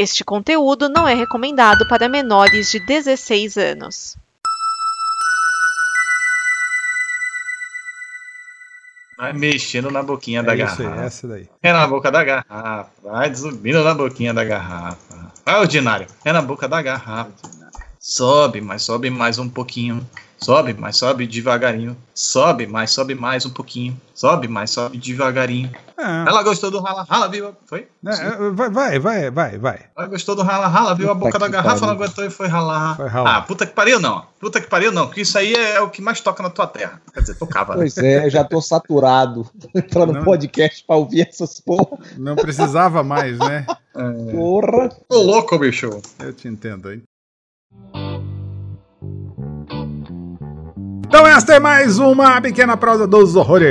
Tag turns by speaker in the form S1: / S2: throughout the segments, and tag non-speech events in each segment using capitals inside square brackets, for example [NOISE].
S1: Este conteúdo não é recomendado para menores de 16 anos.
S2: Vai mexendo na boquinha da
S3: É isso aí,
S2: garrafa.
S3: essa daí.
S2: É na boca da garrafa. Vai subindo na boquinha da garrafa. Vai, ordinário. É na boca da garrafa. Sobe, mas sobe mais um pouquinho. Sobe, mas sobe devagarinho. Sobe, mas sobe mais um pouquinho. Sobe, mas sobe devagarinho.
S3: Ah,
S2: Ela gostou do rala, rala, viu? Foi?
S3: né, vai, vai, vai, vai, vai.
S2: Ela gostou do rala, rala, viu a
S4: Puta
S2: boca da
S4: que
S2: garrafa, não
S4: pariu.
S2: aguentou e foi ralar.
S3: Foi ralar.
S2: Ah, puta que pariu não. Puta que pariu não, porque isso aí é o que mais toca na tua terra. Quer dizer, tocava. né?
S4: Pois é, eu já tô saturado. [LAUGHS] Entrar no podcast pra ouvir essas porra.
S3: Não precisava mais, né?
S4: Porra.
S2: Ô louco, bicho.
S3: Eu te entendo, hein? Então esta é mais uma pequena prosa dos horrores.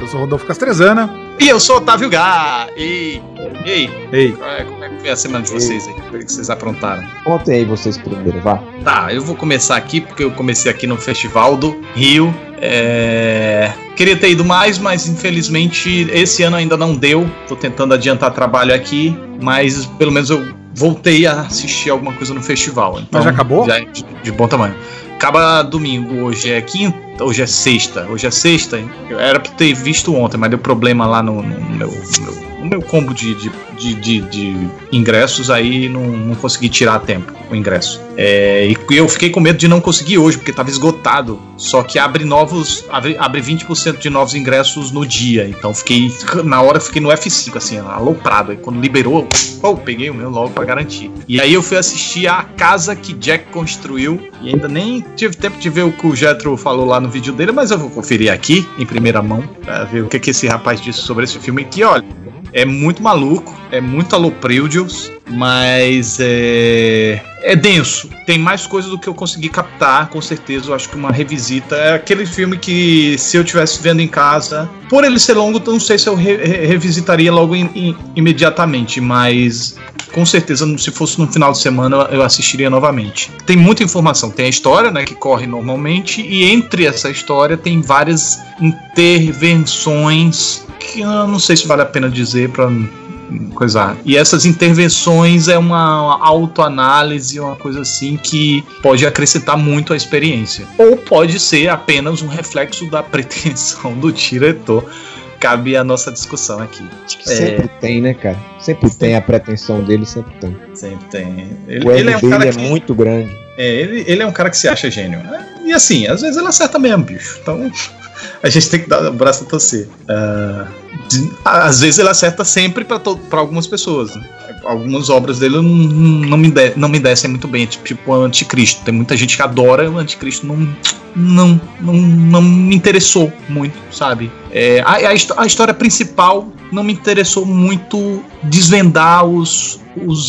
S3: Eu sou Rodolfo Castrezana.
S2: E eu sou o Otávio Gá. E. Ei,
S3: Ei,
S2: é, como é que foi a semana de vocês aí? O que vocês aprontaram?
S4: Contem aí vocês primeiro, vá.
S2: Tá, eu vou começar aqui porque eu comecei aqui no Festival do Rio. É, Queria ter ido mais, mas infelizmente esse ano ainda não deu. Tô tentando adiantar trabalho aqui, mas pelo menos eu voltei a assistir alguma coisa no festival. Então,
S3: Mas já acabou?
S2: Já é de, de bom tamanho. Acaba domingo, hoje é quinta, hoje é sexta. Hoje é sexta. Eu era pra ter visto ontem, mas deu problema lá no, no meu, meu- no meu combo de, de, de, de- de ingressos, aí não, não consegui tirar a tempo o ingresso. É, e eu fiquei com medo de não conseguir hoje, porque estava esgotado. Só que abre novos. Abre, abre 20% de novos ingressos no dia. Então fiquei. Na hora fiquei no F5, assim, aloprado. Aí quando liberou, pô, peguei o meu logo pra garantir. E aí eu fui assistir a casa que Jack construiu. E ainda nem tive tempo de ver o que o Jetro falou lá no vídeo dele, mas eu vou conferir aqui, em primeira mão, pra ver o que, que esse rapaz disse sobre esse filme. Que, olha, é muito maluco, é muito aloprídios, mas é, é denso. Tem mais coisas do que eu consegui captar, com certeza. Eu acho que uma revisita é aquele filme que, se eu tivesse vendo em casa, por ele ser longo, não sei se eu re- re- revisitaria logo im- im- imediatamente, mas com certeza, se fosse no final de semana, eu assistiria novamente. Tem muita informação. Tem a história, né, que corre normalmente, e entre essa história tem várias intervenções que eu não sei se vale a pena dizer pra coisar. E essas intervenções é uma autoanálise, uma coisa assim que pode acrescentar muito à experiência. Ou pode ser apenas um reflexo da [LAUGHS] pretensão do diretor. Cabe a nossa discussão aqui.
S4: Sempre tem, né, cara? Sempre tem a pretensão dele, sempre tem.
S2: Sempre tem. Ele,
S4: O
S2: ele é um
S4: dele
S2: cara
S4: é
S2: que.
S4: muito grande.
S2: É, ele, ele é um cara que se acha gênio. né? E assim, às vezes ele acerta mesmo, bicho. Então a gente tem que dar o braço a torcer. De- às vezes ele acerta sempre pra algumas pessoas. né? Algumas obras dele não, me de- não me descem muito bem, tipo, tipo o Anticristo. Tem muita gente que adora o Anticristo, não, não, não, não me interessou muito, sabe? É, a, a a história principal não me interessou muito desvendar os, os,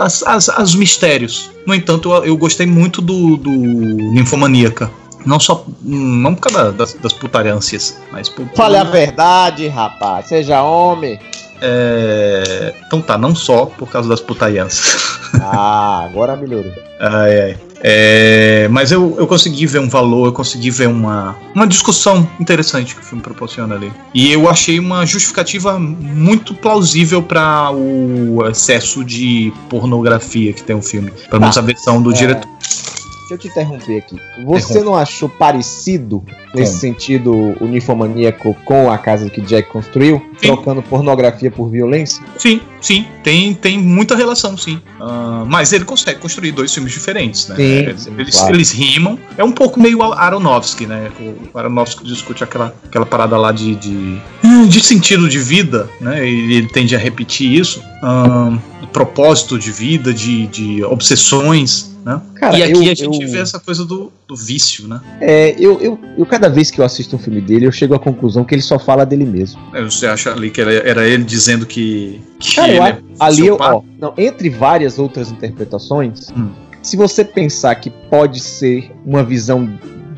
S2: as, as, as mistérios. No entanto, eu, eu gostei muito do, do Ninfomaníaca. Não só. Não por causa das, das putariâncias, mas por.
S4: Fale a verdade, rapaz. Seja homem.
S2: É, então tá, não só por causa das putariâncias. [LAUGHS]
S4: Ah, agora melhorou.
S2: Ai, ai. É, mas eu, eu consegui ver um valor, eu consegui ver uma, uma discussão interessante que o filme proporciona ali. E eu achei uma justificativa muito plausível para o excesso de pornografia que tem o filme. Pelo menos a versão do
S4: É.
S2: diretor.
S4: Deixa eu te interromper aqui. Você não achou parecido, nesse
S2: Como?
S4: sentido, o ninfomaníaco com a casa que Jack construiu?
S2: Sim.
S4: Trocando pornografia por violência?
S2: Sim, sim, tem, tem muita relação, sim. Ah, mas ele consegue construir dois filmes diferentes, né?
S4: Sim,
S2: eles,
S4: sim,
S2: eles,
S4: claro.
S2: eles rimam. É um pouco meio Aronofsky, né? O Aronofsky discute aquela, aquela parada lá de, de, de sentido de vida, né? Ele, ele tende a repetir isso. Ah, propósito de vida, de, de obsessões, né?
S4: Cara,
S2: e aqui
S4: eu-
S2: a gente
S4: eu-
S2: vê essa coisa do, do vício, né?
S4: É, eu, eu, eu, cada vez que eu assisto um filme dele, eu chego à conclusão que ele só fala dele mesmo.
S2: Você acha ali que era, era ele dizendo que, que
S4: Cara, eu acho- ali eu, ó, não, entre várias outras interpretações,
S2: Hum.
S4: se você pensar que pode ser uma visão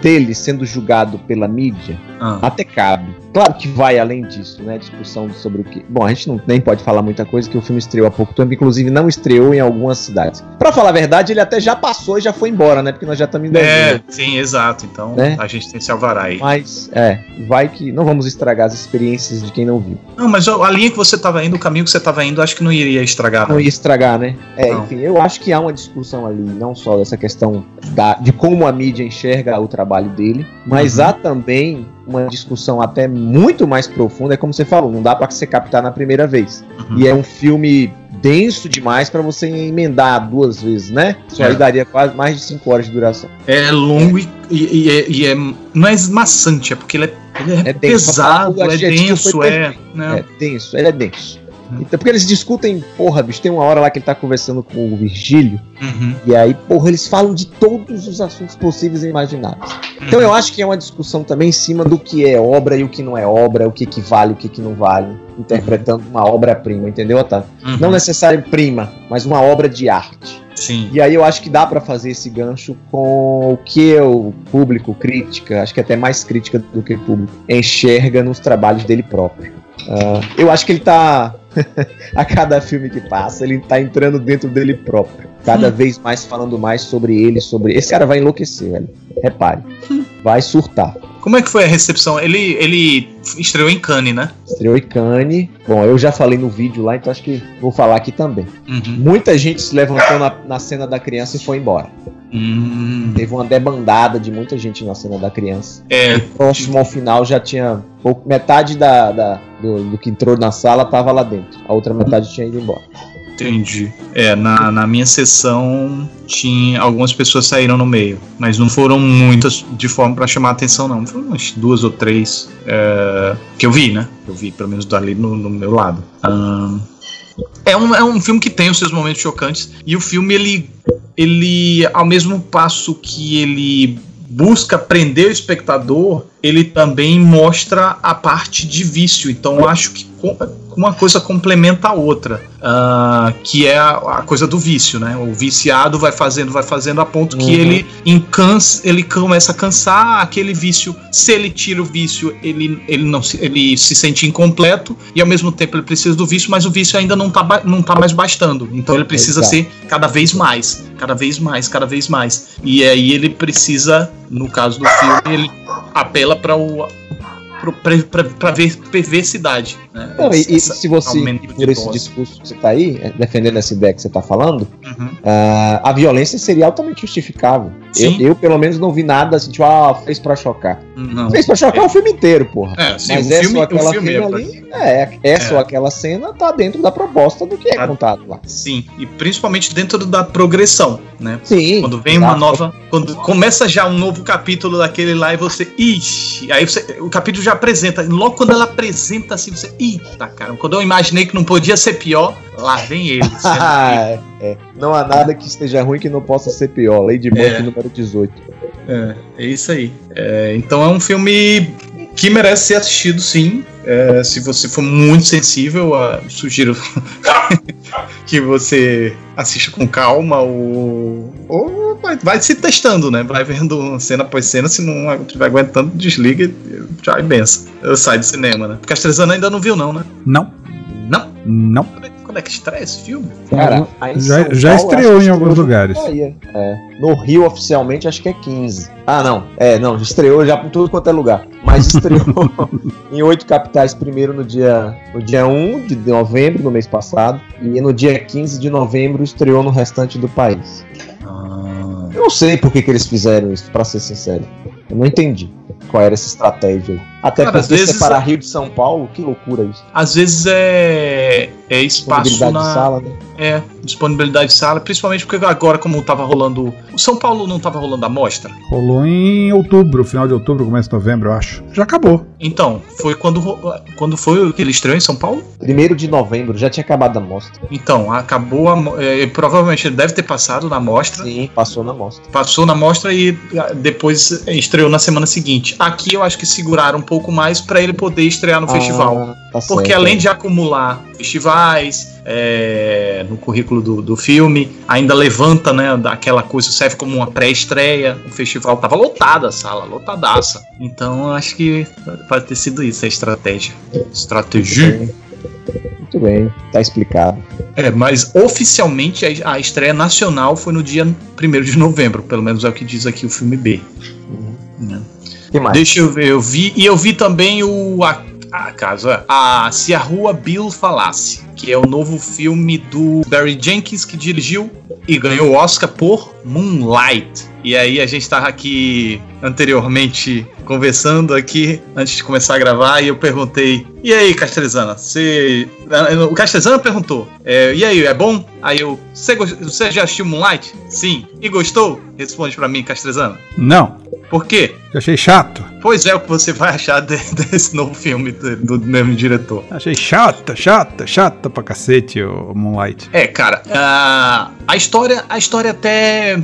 S4: dele sendo julgado pela mídia,
S2: Ah,
S4: até cabe. Claro que vai além disso, né? Discussão sobre o que. Bom, a gente não, nem pode falar muita coisa, que o filme estreou há pouco tempo, inclusive não estreou em algumas cidades. Pra falar a verdade, ele até já passou e já foi embora, né? Porque nós já estamos em
S2: É, sim, exato. Então
S4: Né?
S2: a gente tem esse alvará aí.
S4: Mas, é, vai que. Não vamos estragar as experiências de quem não viu.
S2: Não, mas a linha que você tava indo, o caminho que você tava indo, acho que não iria estragar.
S4: Não ia estragar, né? É,
S2: Não.
S4: enfim, eu acho que há uma discussão ali, não só dessa questão da, de como a mídia enxerga o trabalho dele, mas
S2: Uhum.
S4: há também uma discussão até muito mais profunda, é como você falou, não dá pra você captar na primeira vez.
S2: Uhum.
S4: E é um filme denso demais pra você emendar duas vezes, né? Isso aí
S2: É.
S4: daria quase mais de cinco horas de duração.
S2: É longo e, e- e é, e é- Não é maçante, é porque ele é, ele é
S4: É denso,
S2: pesado, é denso, é. né?
S4: É denso, ele é denso. Então, porque eles discutem, porra, bicho, tem uma hora lá que ele tá conversando com o Virgílio,
S2: Uhum,
S4: E aí, porra, eles falam de todos os assuntos possíveis e imagináveis. Então
S2: uhum.
S4: eu acho que é uma discussão também em cima do que é obra e o que não é obra, o que, que vale e o que, que não vale, interpretando uma obra-prima, entendeu, Otávio?
S2: Uhum,
S4: Não necessariamente prima, mas uma obra de arte.
S2: Sim.
S4: E aí eu acho que dá pra fazer esse gancho com o que o público, crítica, acho que até mais crítica do que público, enxerga nos trabalhos dele próprio. Ah, eu acho que ele tá. [LAUGHS] a cada filme que passa, ele tá entrando dentro dele próprio. Cada vez mais falando mais sobre ele, sobre. Esse cara vai enlouquecer, velho. Repare. Vai surtar.
S2: Como é que foi a recepção? Ele, ele estreou em Cannes, né?
S4: Estreou em Cannes. Bom, eu já falei no vídeo lá, então acho que vou falar aqui também.
S2: Uhum.
S4: Muita gente se levantou na, na cena da criança e foi embora.
S2: Hum,
S4: Teve uma debandada de muita gente na cena da criança.
S2: é,
S4: Próximo ao final já tinha. pouco- metade da, da- do, do que entrou na sala tava lá dentro. A outra metade tinha ido embora.
S2: Entendi. É, na, na minha sessão tinha algumas pessoas saíram no meio, mas não foram muitas de forma pra chamar a atenção, não. Foram umas duas ou três é, que eu vi, né? Eu vi, pelo menos dali no, no meu lado. Ahn, é um, é um filme que tem os seus momentos chocantes e o filme ele ele ao mesmo passo que ele busca prender o espectador, ele também mostra a parte de vício. Então acho que uma coisa complementa a outra, ah, que é a, a coisa do vício, né? O viciado vai fazendo, vai fazendo a ponto que
S4: Uhum.
S2: ele encansa, ele começa a cansar aquele vício. Se ele tira o vício, ele, ele não se, ele se sente incompleto e ao mesmo tempo ele precisa do vício, mas o vício ainda não tá, não tá mais bastando. Então ele precisa
S4: Exato.
S2: ser cada vez mais, cada vez mais, cada vez mais. E aí ele precisa, no caso do filme, ele apela para o para ver perversidade. Né?
S4: Não, e,
S2: Essa-
S4: se você, por esse
S2: dose.
S4: discurso que você tá aí, eh, defendendo essa ideia que você tá falando,
S2: Uhum.
S4: ah, a violência seria altamente justificável. Eu, eu, pelo menos, não vi nada assim, tipo, ah, fez pra chocar.
S2: Não.
S4: Fez pra chocar o filme inteiro, porra.
S2: É, sim,
S4: Mas
S2: o
S4: essa
S2: filme,
S4: ou aquela
S2: filme
S4: cena
S2: é
S4: ali, é,
S2: É.
S4: ou aquela cena tá dentro da proposta do que é
S2: Tá.
S4: contado lá.
S2: Sim, e principalmente dentro da progressão, né?
S4: Sim.
S2: Quando vem uma nova. Quando começa já um novo capítulo daquele lá e você. Ixi! Aí você, o capítulo já apresenta. Logo quando ela apresenta assim, você. Eita, cara. Quando eu imaginei que não podia ser pior, lá vem ele. [LAUGHS]
S4: Ah, é. Não há nada que esteja ruim que não possa ser pior. Lei de Murphy
S2: É.
S4: número 18.
S2: É, é isso aí. É, então é um filme que merece ser assistido, sim. É, se você for muito sensível, ah, sugiro [LAUGHS] que você assista com calma ou, ou vai, vai se testando, né? Vai vendo cena após cena, se não estiver aguentando, desliga e tchau e benção. Eu saio do cinema, né? Castrezano ainda não viu, não, né?
S3: Não,
S2: Não?
S3: não.
S2: Quando é, quando é que estreia esse filme?
S4: Cara,
S3: já, já
S4: Paulo,
S3: estreou em
S4: que
S3: alguns lugares.
S4: É. No Rio, oficialmente, acho que é 15. Ah, não. É, não, estreou já por tudo quanto é lugar. Mas estreou [LAUGHS] em oito capitais, primeiro no dia, no dia 1 de novembro, no mês passado. E no dia 15 de novembro estreou no restante do país. Eu não sei por que, que eles fizeram isso, pra ser sincero. Eu não entendi qual era essa estratégia. Até
S2: Cara, às
S4: porque
S2: vezes-
S4: separar Rio de São Paulo, que loucura isso.
S2: às vezes é, é espaço
S4: Disponibilidade
S2: na.
S4: de sala, né?
S2: É, disponibilidade de sala, principalmente porque agora, como tava rolando. O São Paulo não tava rolando a mostra.
S3: Rolou em outubro, final de outubro, começo de novembro, eu acho. Já acabou.
S2: Então, foi quando, quando foi que ele estreou em São Paulo?
S4: Primeiro de novembro, já tinha acabado a mostra.
S2: Então, acabou a. é, provavelmente ele deve ter passado na mostra.
S4: Sim, passou na mostra.
S2: Passou na mostra e ah, depois estreou na semana seguinte. Aqui eu acho que seguraram um pouco mais para ele poder estrear no festival.
S4: Ah, tá
S2: Porque
S4: certo.
S2: além de acumular festivais é, no currículo do, do filme, ainda levanta, né, daquela coisa, serve como uma pré-estreia. O festival tava lotada a sala, lotadaça. Então acho que pode ter sido isso a estratégia. Estratégia.
S4: Muito bem. Tá explicado.
S2: É, mas oficialmente a, estreia nacional foi no dia 1 de novembro, pelo menos é o que diz aqui o filme B. Né?
S4: Que mais?
S2: Deixa eu ver, eu vi. E eu vi também o. A, a, caso, é, a Se a Rua Bill Falasse, que é o novo filme do Barry Jenkins, que dirigiu e ganhou o Oscar por Moonlight. E aí a gente tava aqui anteriormente conversando aqui, antes de começar a gravar, e eu perguntei, e aí, Castrezana, você... O Castrezana perguntou, é, e aí, é bom? Aí eu, você, gost- já assistiu Moonlight? Sim. E gostou? Responde pra mim, Castrezana.
S3: Não,
S2: Por quê?
S3: eu achei chato.
S2: Pois é, o que você vai achar de- [LAUGHS] desse novo filme do, do mesmo diretor.
S3: Achei chata, chata, chata pra cacete o Moonlight.
S2: É, cara, a, a história, a história até-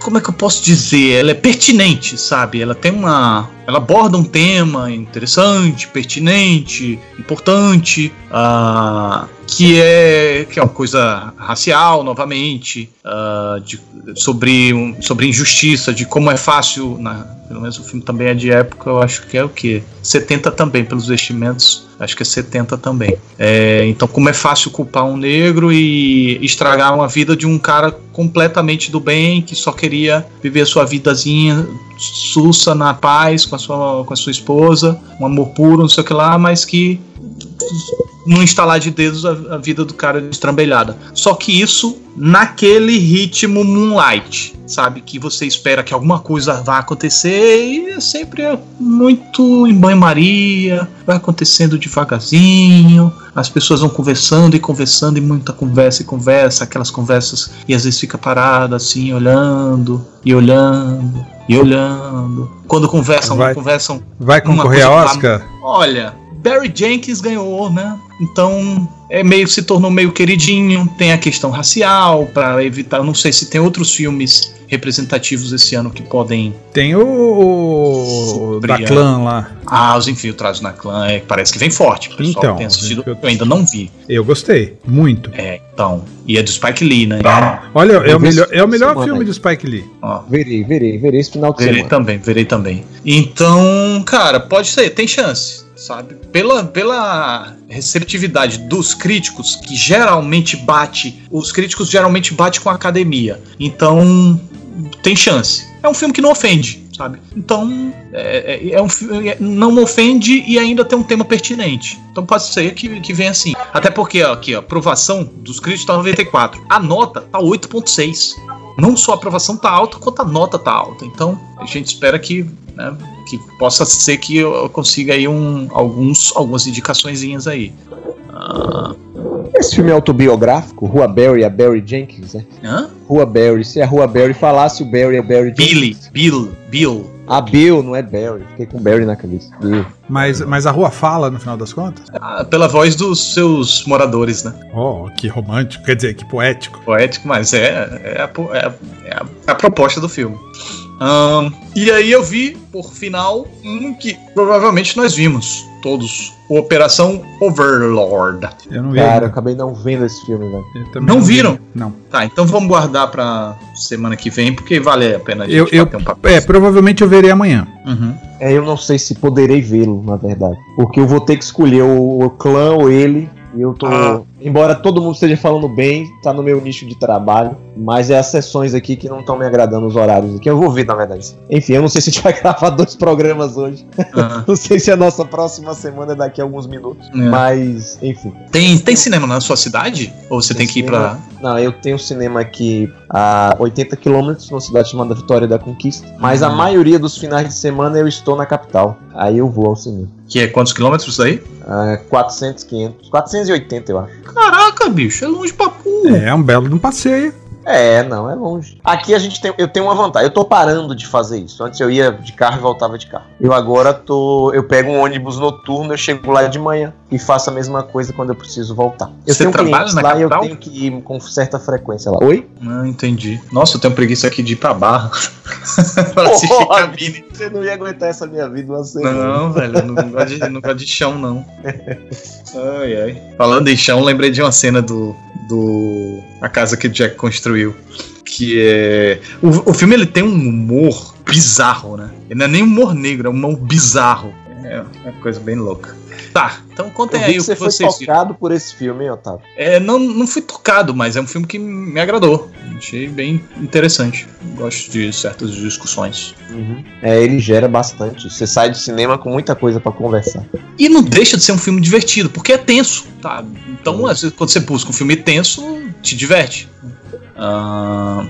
S2: como é que eu posso dizer? Ela é pertinente, sabe? Ela tem uma, ela aborda um tema interessante, pertinente, importante, ah, que é que é uma coisa racial, novamente, ah, de- sobre um- sobre injustiça, de como é fácil, na, pelo menos o filme também é de época, eu acho que é o quê? 70 também pelos vestimentos. Acho que é 70 também. É, então, como é fácil culpar um negro e estragar uma vida de um cara completamente do bem, que só queria viver sua vidazinha sussa na paz com a sua, com a sua esposa, um amor puro, não sei o que lá, mas que num instalar de dedos a, a vida do cara estrambelhada. Só que isso naquele ritmo Moonlight, sabe? Que você espera que alguma coisa vá acontecer e é sempre muito em banho-maria, vai acontecendo devagarzinho, as pessoas vão conversando e conversando e muita conversa e conversa, aquelas conversas e às vezes fica parado assim, olhando e olhando e olhando. Quando conversam,
S3: Vai.
S2: conversam
S3: Vai
S2: Uma
S3: concorrer a Oscar?
S2: Olha, Barry Jenkins ganhou, né? Então é meio se tornou meio queridinho. Tem a questão racial para evitar. Não sei se tem outros filmes representativos esse ano que podem.
S3: Tem o, o da clã lá.
S2: Ah, os infiltrados na clã. É, parece que vem forte. O pessoal
S3: Então,
S2: tem assistido. Eu ainda não vi.
S3: Eu gostei, muito.
S2: É, então. E é do Spike Lee, né?
S3: Olha, é o melhor, é o melhor
S4: semana
S3: filme
S4: aí.
S3: do Spike Lee.
S2: Ó,
S4: Verei, verei, verei esse final de
S2: verei
S4: semana.
S2: também, verei também. Então, cara, pode ser, tem chance, sabe? Pela, pela receptividade dos críticos, que geralmente bate, os críticos geralmente batem com a academia. Então, tem chance. É um filme que não ofende, sabe? Então, é, é- é um filme não ofende e ainda tem um tema pertinente. Então pode ser que, que venha assim. Até porque, ó, aqui, ó, aprovação dos críticos tá 94. A nota tá 8.6 não só a aprovação tá alta, quanto a nota tá alta. Então, a gente espera que, né, que possa ser que eu consiga aí um, alguns, algumas indicaçõezinhas aí. Ah,
S4: Esse filme é autobiográfico, Rua Barry, a Barry Jenkins, né?
S2: hã?
S4: Rua Barry, se a Rua Barry falasse, o Barry é Barry
S2: Billy,
S4: Jenkins.
S2: Bill, Bill.
S4: Ah, Bill, não é Barry. Fiquei com Barry na cabeça. Bill.
S3: Mas, mas a rua fala no final das contas?
S2: Ah, pela voz dos seus moradores, né?
S3: Oh, que romântico, quer dizer, que poético.
S2: Poético, mas é, é, a, po- é a- é a- a proposta do filme. Ahn, e aí eu vi, por final, um que provavelmente nós vimos todos. O Operação Overlord.
S3: Eu não vi.
S4: Cara, eu acabei não vendo esse filme, velho.
S2: Não
S3: vi.
S2: viram?
S3: Não.
S2: Tá, então vamos guardar pra semana que vem, porque vale a pena a gente
S3: Eu, eu,
S2: um papo.
S3: é, provavelmente eu verei amanhã.
S2: Uhum.
S4: É, eu não sei se poderei vê-lo, na verdade. Porque eu vou ter que escolher o, o clã ou ele. E eu tô.
S2: Ah.
S4: Embora todo mundo esteja falando bem, tá no meu nicho de trabalho. Mas é as sessões aqui que não estão me agradando os horários aqui. Eu vou ver, na verdade. Enfim, eu não sei se a gente [LAUGHS] vai gravar dois programas hoje.
S2: Ah,
S4: Não sei se a nossa próxima semana é daqui a alguns minutos.
S2: É.
S4: Mas, enfim.
S2: tem, tem cinema na sua cidade? Ou você tem, que ir pra.
S4: Não, eu tenho cinema aqui a 80 quilômetros, numa cidade chamada Vitória da Conquista. Mas a
S2: Hum.
S4: maioria dos finais de semana eu estou na capital. Aí eu vou ao cinema.
S2: Que é quantos quilômetros daí?
S4: Ah, 400, 500. 480, eu acho.
S2: Caraca, bicho, é longe pra porra.
S3: É um belo de um passeio.
S4: É, não, é longe. Aqui a gente tem. Eu tenho uma vantagem. Eu tô parando de fazer isso. Antes eu ia de carro e voltava de carro. Eu agora tô. Eu pego um ônibus noturno, eu chego lá de manhã e faço a mesma coisa quando eu preciso voltar. Eu
S2: Você
S4: tenho
S2: trabalha na
S4: lá e eu
S2: capital?
S4: tenho que ir com certa frequência lá. Oi?
S2: Não entendi. Nossa, eu tenho preguiça aqui de ir pra barra [LAUGHS] pra assistir
S4: Porra,
S2: cabine.
S4: Você não ia aguentar essa minha vida uma semana.
S2: Não, velho, eu não gosto de, não gosto de chão, não. [LAUGHS] Ai, ai. Falando em chão, lembrei de uma cena do. do A Casa que Jack construiu. Que é. O, o filme ele tem um humor bizarro, né? Ele não é nem humor negro, é um humor bizarro. É uma coisa bem louca. Tá, então
S4: vi
S2: aí
S4: que você
S2: que
S4: foi
S2: vocês viram.
S4: tocado por esse filme, hein, Otávio?
S2: É, não, não fui tocado, mas é um filme que me agradou. Achei bem interessante. Gosto de certas discussões.
S4: É, ele gera bastante. Você sai do cinema com muita coisa pra conversar.
S2: E não deixa de ser um filme divertido, porque é tenso, tá? Então, vezes, quando você busca um filme tenso, te diverte. Ah,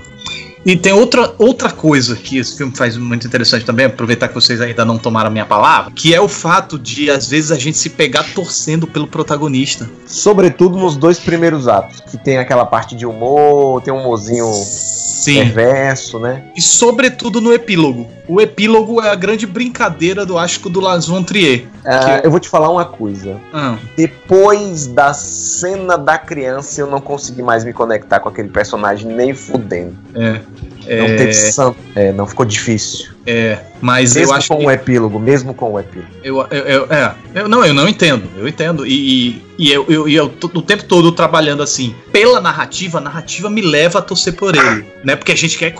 S2: e tem outra, outra coisa que esse filme faz muito interessante também, aproveitar que vocês ainda não tomaram a minha palavra, que é o fato de, às vezes, a gente se pegar torcendo pelo protagonista.
S4: Sobretudo nos dois primeiros atos, que tem aquela parte de humor, tem um humorzinho
S2: Sim.
S4: perverso, né?
S2: E sobretudo no epílogo. O epílogo é a grande brincadeira do Asco do Lars von Trier.
S4: Ah, eu vou te falar uma coisa.
S2: Ah,
S4: Depois da cena da criança, eu não consegui mais me conectar com aquele personagem nem fudendo.
S2: é.
S4: Não
S2: É,
S4: teve santo. É, não ficou difícil.
S2: é, mas
S4: Mesmo
S2: eu acho
S4: com
S2: que
S4: o epílogo, mesmo com o epílogo.
S2: Eu, eu, eu- é, eu, não, eu não entendo, eu entendo. E, e, e eu, eu, e eu tô o tempo todo trabalhando assim, pela narrativa, a narrativa me leva a torcer por ele, né? Porque a gente quer,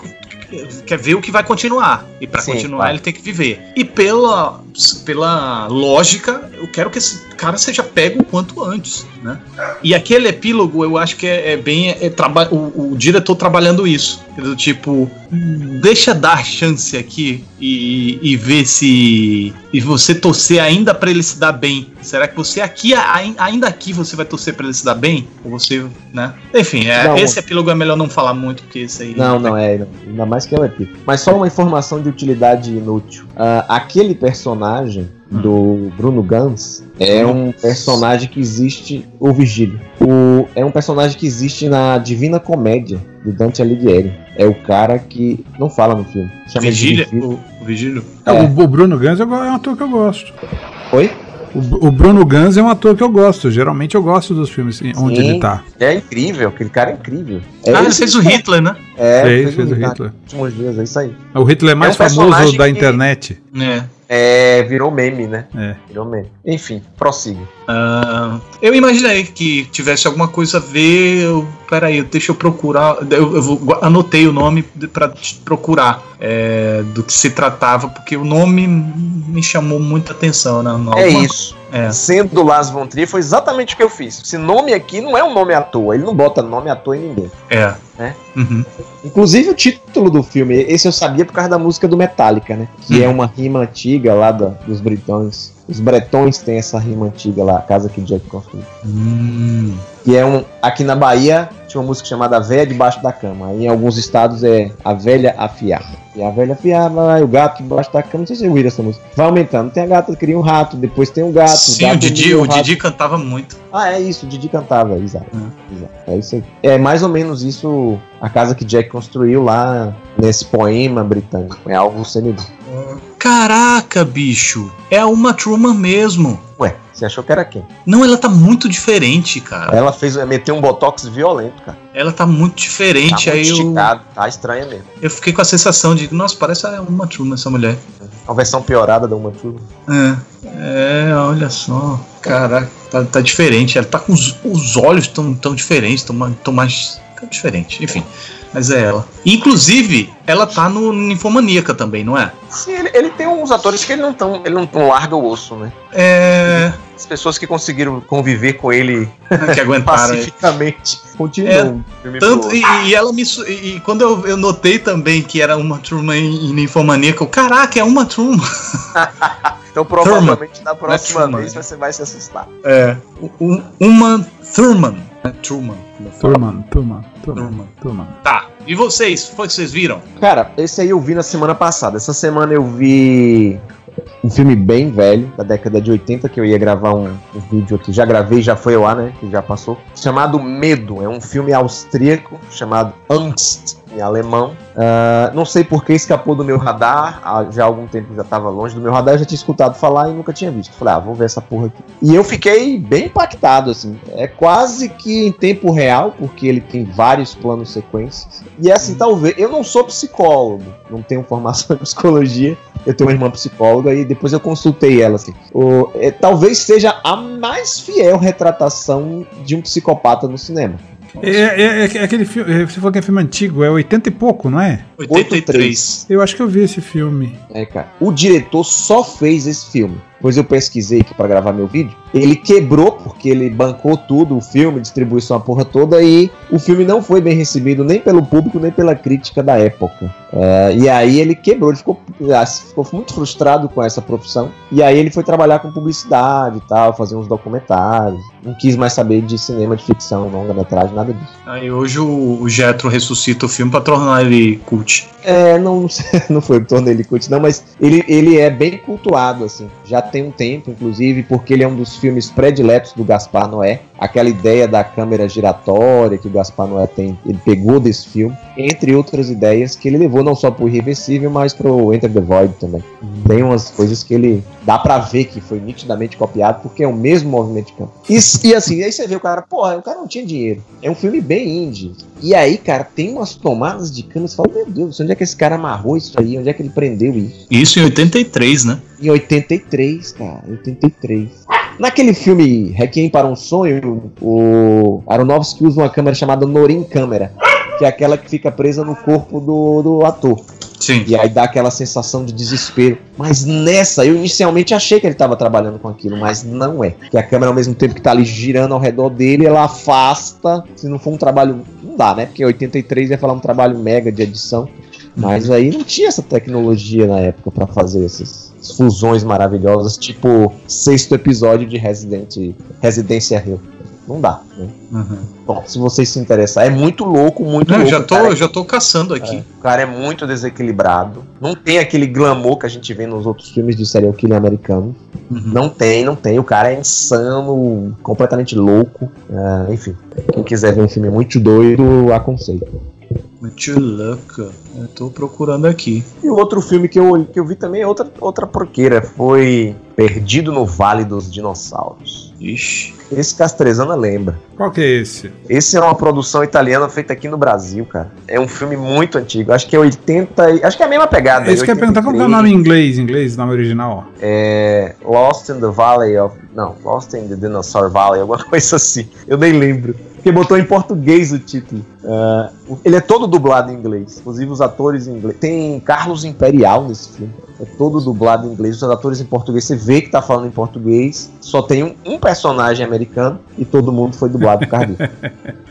S2: quer ver o que vai continuar. E pra
S4: Sim,
S2: continuar
S4: claro.
S2: ele tem que viver. E pela, pela lógica, eu quero que esse cara seja pego o quanto antes, né? E aquele epílogo, eu acho que é, é bem. é o, o diretor trabalhando isso. Do tipo, "Hum, deixa dar chance aqui e, e ver se. E você torcer ainda pra ele se dar bem. Será que você aqui, ai- ainda aqui, você vai torcer pra ele se dar bem? Ou você, né? Enfim, é,
S4: Não.
S2: esse epílogo é melhor não falar muito, porque esse aí.
S4: Não, não é. Não. Ainda mais que é o epílogo. Mas só uma informação de utilidade inútil. Ah, aquele personagem do Bruno Gans é um personagem que existe. O Vigílio. O, é um personagem que existe na Divina Comédia do Dante Alighieri. É o cara que não fala no filme. Chama
S2: Vigília?
S4: Vigílio.
S2: O, o Vigílio?
S3: É,
S4: É.
S3: O, o Bruno Gans é um ator que eu gosto.
S4: Oi?
S3: O, o Bruno Gans é um ator que eu gosto. Geralmente eu gosto dos filmes onde
S4: Sim.
S3: ele tá.
S4: É incrível, aquele cara é incrível. É
S2: ah, ele fez o Hitler, né?
S4: É,
S3: fez, fez o
S4: Hitler. Últimos dias, é isso aí.
S3: O Hitler mais
S4: É um
S3: famoso da
S4: que-
S3: internet.
S2: É.
S4: É, virou meme, né?
S3: É.
S4: Virou meme. Enfim, prossiga.
S2: Ah, eu imaginei que tivesse alguma coisa a ver. Eu, peraí, deixa eu procurar. Eu, eu vou- anotei o nome te procurar é, do que se tratava, porque o nome me chamou muita atenção. Né?
S4: É
S2: Alguma-
S4: isso.
S2: É.
S4: Sendo do Lars von Trier, foi exatamente o que eu fiz. Esse nome aqui não é um nome à toa. Ele não bota nome à toa em ninguém.
S2: É.
S4: É.
S2: Uhum.
S4: Inclusive o título do filme, esse eu sabia por causa da música do Metallica, né? Que é uma rima antiga lá da- dos britões. Os bretões têm essa rima antiga lá, a casa que Jack construiu.
S2: Hum.
S4: Que é um. Aqui na Bahia tinha uma música chamada A Velha Debaixo da Cama. Aí em alguns estados é A Velha Afiada. E a velha afiava, e o gato debaixo da cama. Não sei se você ouviram essa música. Vai aumentando. Tem a gata cria um rato, depois tem um gato.
S2: Sim,
S4: gato
S2: o Didi,
S4: um
S2: o. Didi cantava muito.
S4: Ah, é isso, o Didi cantava, exato. Exato. É isso aí. É mais ou menos isso a casa que Jack construiu lá nesse poema britânico. É algo semido.
S2: Caraca, bicho. É a Uma Truman mesmo.
S4: Ué, você achou que era quem?
S2: Não, ela tá muito diferente, cara.
S4: Ela fez meteu um botox violento, cara.
S2: Ela tá muito
S4: Tá
S2: diferente.
S4: muito
S2: aí eu,
S4: esticado, tá estranha mesmo.
S2: eu fiquei com a sensação de, nossa, parece a Uma Truman essa mulher.
S4: Uma versão piorada da Uma Turma.
S2: É, é, olha só. Caraca, tá, tá diferente. Ela tá com os, os olhos tão, tão diferentes, tão, tão mais. tão diferente. Enfim, mas é ela. Inclusive, ela tá no Ninfomaníaca também, não é?
S4: Sim, ele, ele tem uns atores que ele não tão, ele não tão larga o osso, né?
S2: É.
S4: As pessoas que conseguiram conviver com ele [LAUGHS]
S2: Que aguentaram.
S4: pacificamente continuam. pro
S2: Tanto, e, e ela me. E, quando eu, eu notei também que era uma Truman em, em Ninfomaníaca, eu, caraca, é uma Truman. [LAUGHS]
S4: Então provavelmente na
S2: Não é
S4: próxima
S2: Truman.
S4: vez você vai se assustar.
S2: É. Um, uma Thurman. É Truman.
S3: turma, turma,
S2: Turma.
S3: turma.
S2: Tá. E vocês? Foi que vocês viram?
S4: Cara, esse aí eu vi na semana passada. Essa semana eu vi Um filme bem velho, da década de 80, que eu ia gravar um, um vídeo aqui. Já gravei, já foi ar, né? Que já passou. Chamado Medo. É um filme austríaco chamado Angst, em alemão. Uh, não sei por que escapou do meu radar. Há já há algum tempo já estava longe do meu radar. Eu já tinha escutado falar e nunca tinha visto. Falei, ah, vou ver essa porra aqui. E eu fiquei bem impactado, assim. É quase que em tempo real, porque ele tem vários planos sequências. E assim, talvez. Eu não sou psicólogo, não tenho formação [LAUGHS] em psicologia. Eu tenho uma irmã psicóloga e depois eu consultei ela, assim. O, é, talvez seja a mais fiel retratação de um psicopata no cinema.
S3: É, é, é aquele filme. Você falou que é filme antigo, é 80 e pouco, não é?
S2: 83.
S3: Eu acho que eu vi esse filme.
S4: É, cara. O diretor só fez esse filme pois eu pesquisei aqui para gravar meu vídeo, ele quebrou porque ele bancou tudo, o filme, distribuição a porra toda, e o filme não foi bem recebido nem pelo público, nem pela crítica da época. Uh, e aí ele quebrou, ele ficou, ah, ficou muito frustrado com essa profissão. E aí ele foi trabalhar com publicidade e tal, fazer uns documentários. Não quis mais saber de cinema de ficção, longa-metragem, nada disso.
S2: Aí hoje o, o Jetro ressuscita o filme pra tornar ele cult.
S4: É, não, [LAUGHS] não foi tornar ele cult, não, mas ele, ele é bem cultuado, assim. Já tem um tempo, inclusive, porque ele é um dos filmes prediletos do Gaspar Noé. Aquela ideia da câmera giratória que o Gaspar Noé tem, ele pegou desse filme, entre outras ideias que ele levou não só pro Irreversível, mas pro Enter the Void também. Tem umas coisas que ele dá para ver que foi nitidamente copiado, porque é o mesmo movimento de câmera. E, e assim, aí você vê o cara, porra, o cara não tinha dinheiro. É um filme bem indie. E aí, cara, tem umas tomadas de câmera, você fala, meu Deus, onde é que esse cara amarrou isso aí? Onde é que ele prendeu isso?
S2: Isso em 83, né?
S4: Em 83, cara, 83. Naquele filme Requiem para um Sonho, o Aronofsky usa uma câmera chamada Norin Câmera, que é aquela que fica presa no corpo do, do ator.
S2: Sim.
S4: E aí dá aquela sensação de desespero. Mas nessa, eu inicialmente achei que ele estava trabalhando com aquilo, mas não é. Que a câmera, ao mesmo tempo que está ali girando ao redor dele, ela afasta. Se não for um trabalho. Não dá, né? Porque 83 ia falar um trabalho mega de edição. Mas aí não tinha essa tecnologia na época para fazer esses fusões maravilhosas, tipo sexto episódio de Resident, Residência Hill. Não dá, né? Uhum. Bom, se vocês se interessar, é muito louco, muito
S2: não,
S4: louco.
S2: Já tô, é, já tô caçando aqui.
S4: É, o cara é muito desequilibrado. Não tem aquele glamour que a gente vê nos outros filmes de serial killer americano. Uhum. Não tem, não tem. O cara é insano, completamente louco. Uh, enfim, quem quiser ver um filme muito doido, aconselho.
S2: Muito louco. Eu tô procurando aqui.
S4: E o outro filme que eu, que eu vi também é outra, outra porqueira. Foi Perdido no Vale dos Dinossauros.
S2: Ixi.
S4: Esse Castrezana lembra.
S3: Qual que é esse?
S4: Esse é uma produção italiana feita aqui no Brasil, cara. É um filme muito antigo. Acho que é 80. Acho que é a mesma pegada.
S3: Esse que é perguntar qual é o nome em inglês, em inglês, nome original.
S4: É. Lost in the Valley of. Não, Lost in the Dinosaur Valley, alguma [LAUGHS] coisa assim. Eu nem lembro. Porque botou em português o título. Uh, ele é todo dublado em inglês. Inclusive os atores em inglês. Tem Carlos Imperial nesse filme. É todo dublado em inglês. Os atores em português. Você vê que tá falando em português. Só tem um, um personagem americano e todo mundo foi dublado por causa disso. [LAUGHS]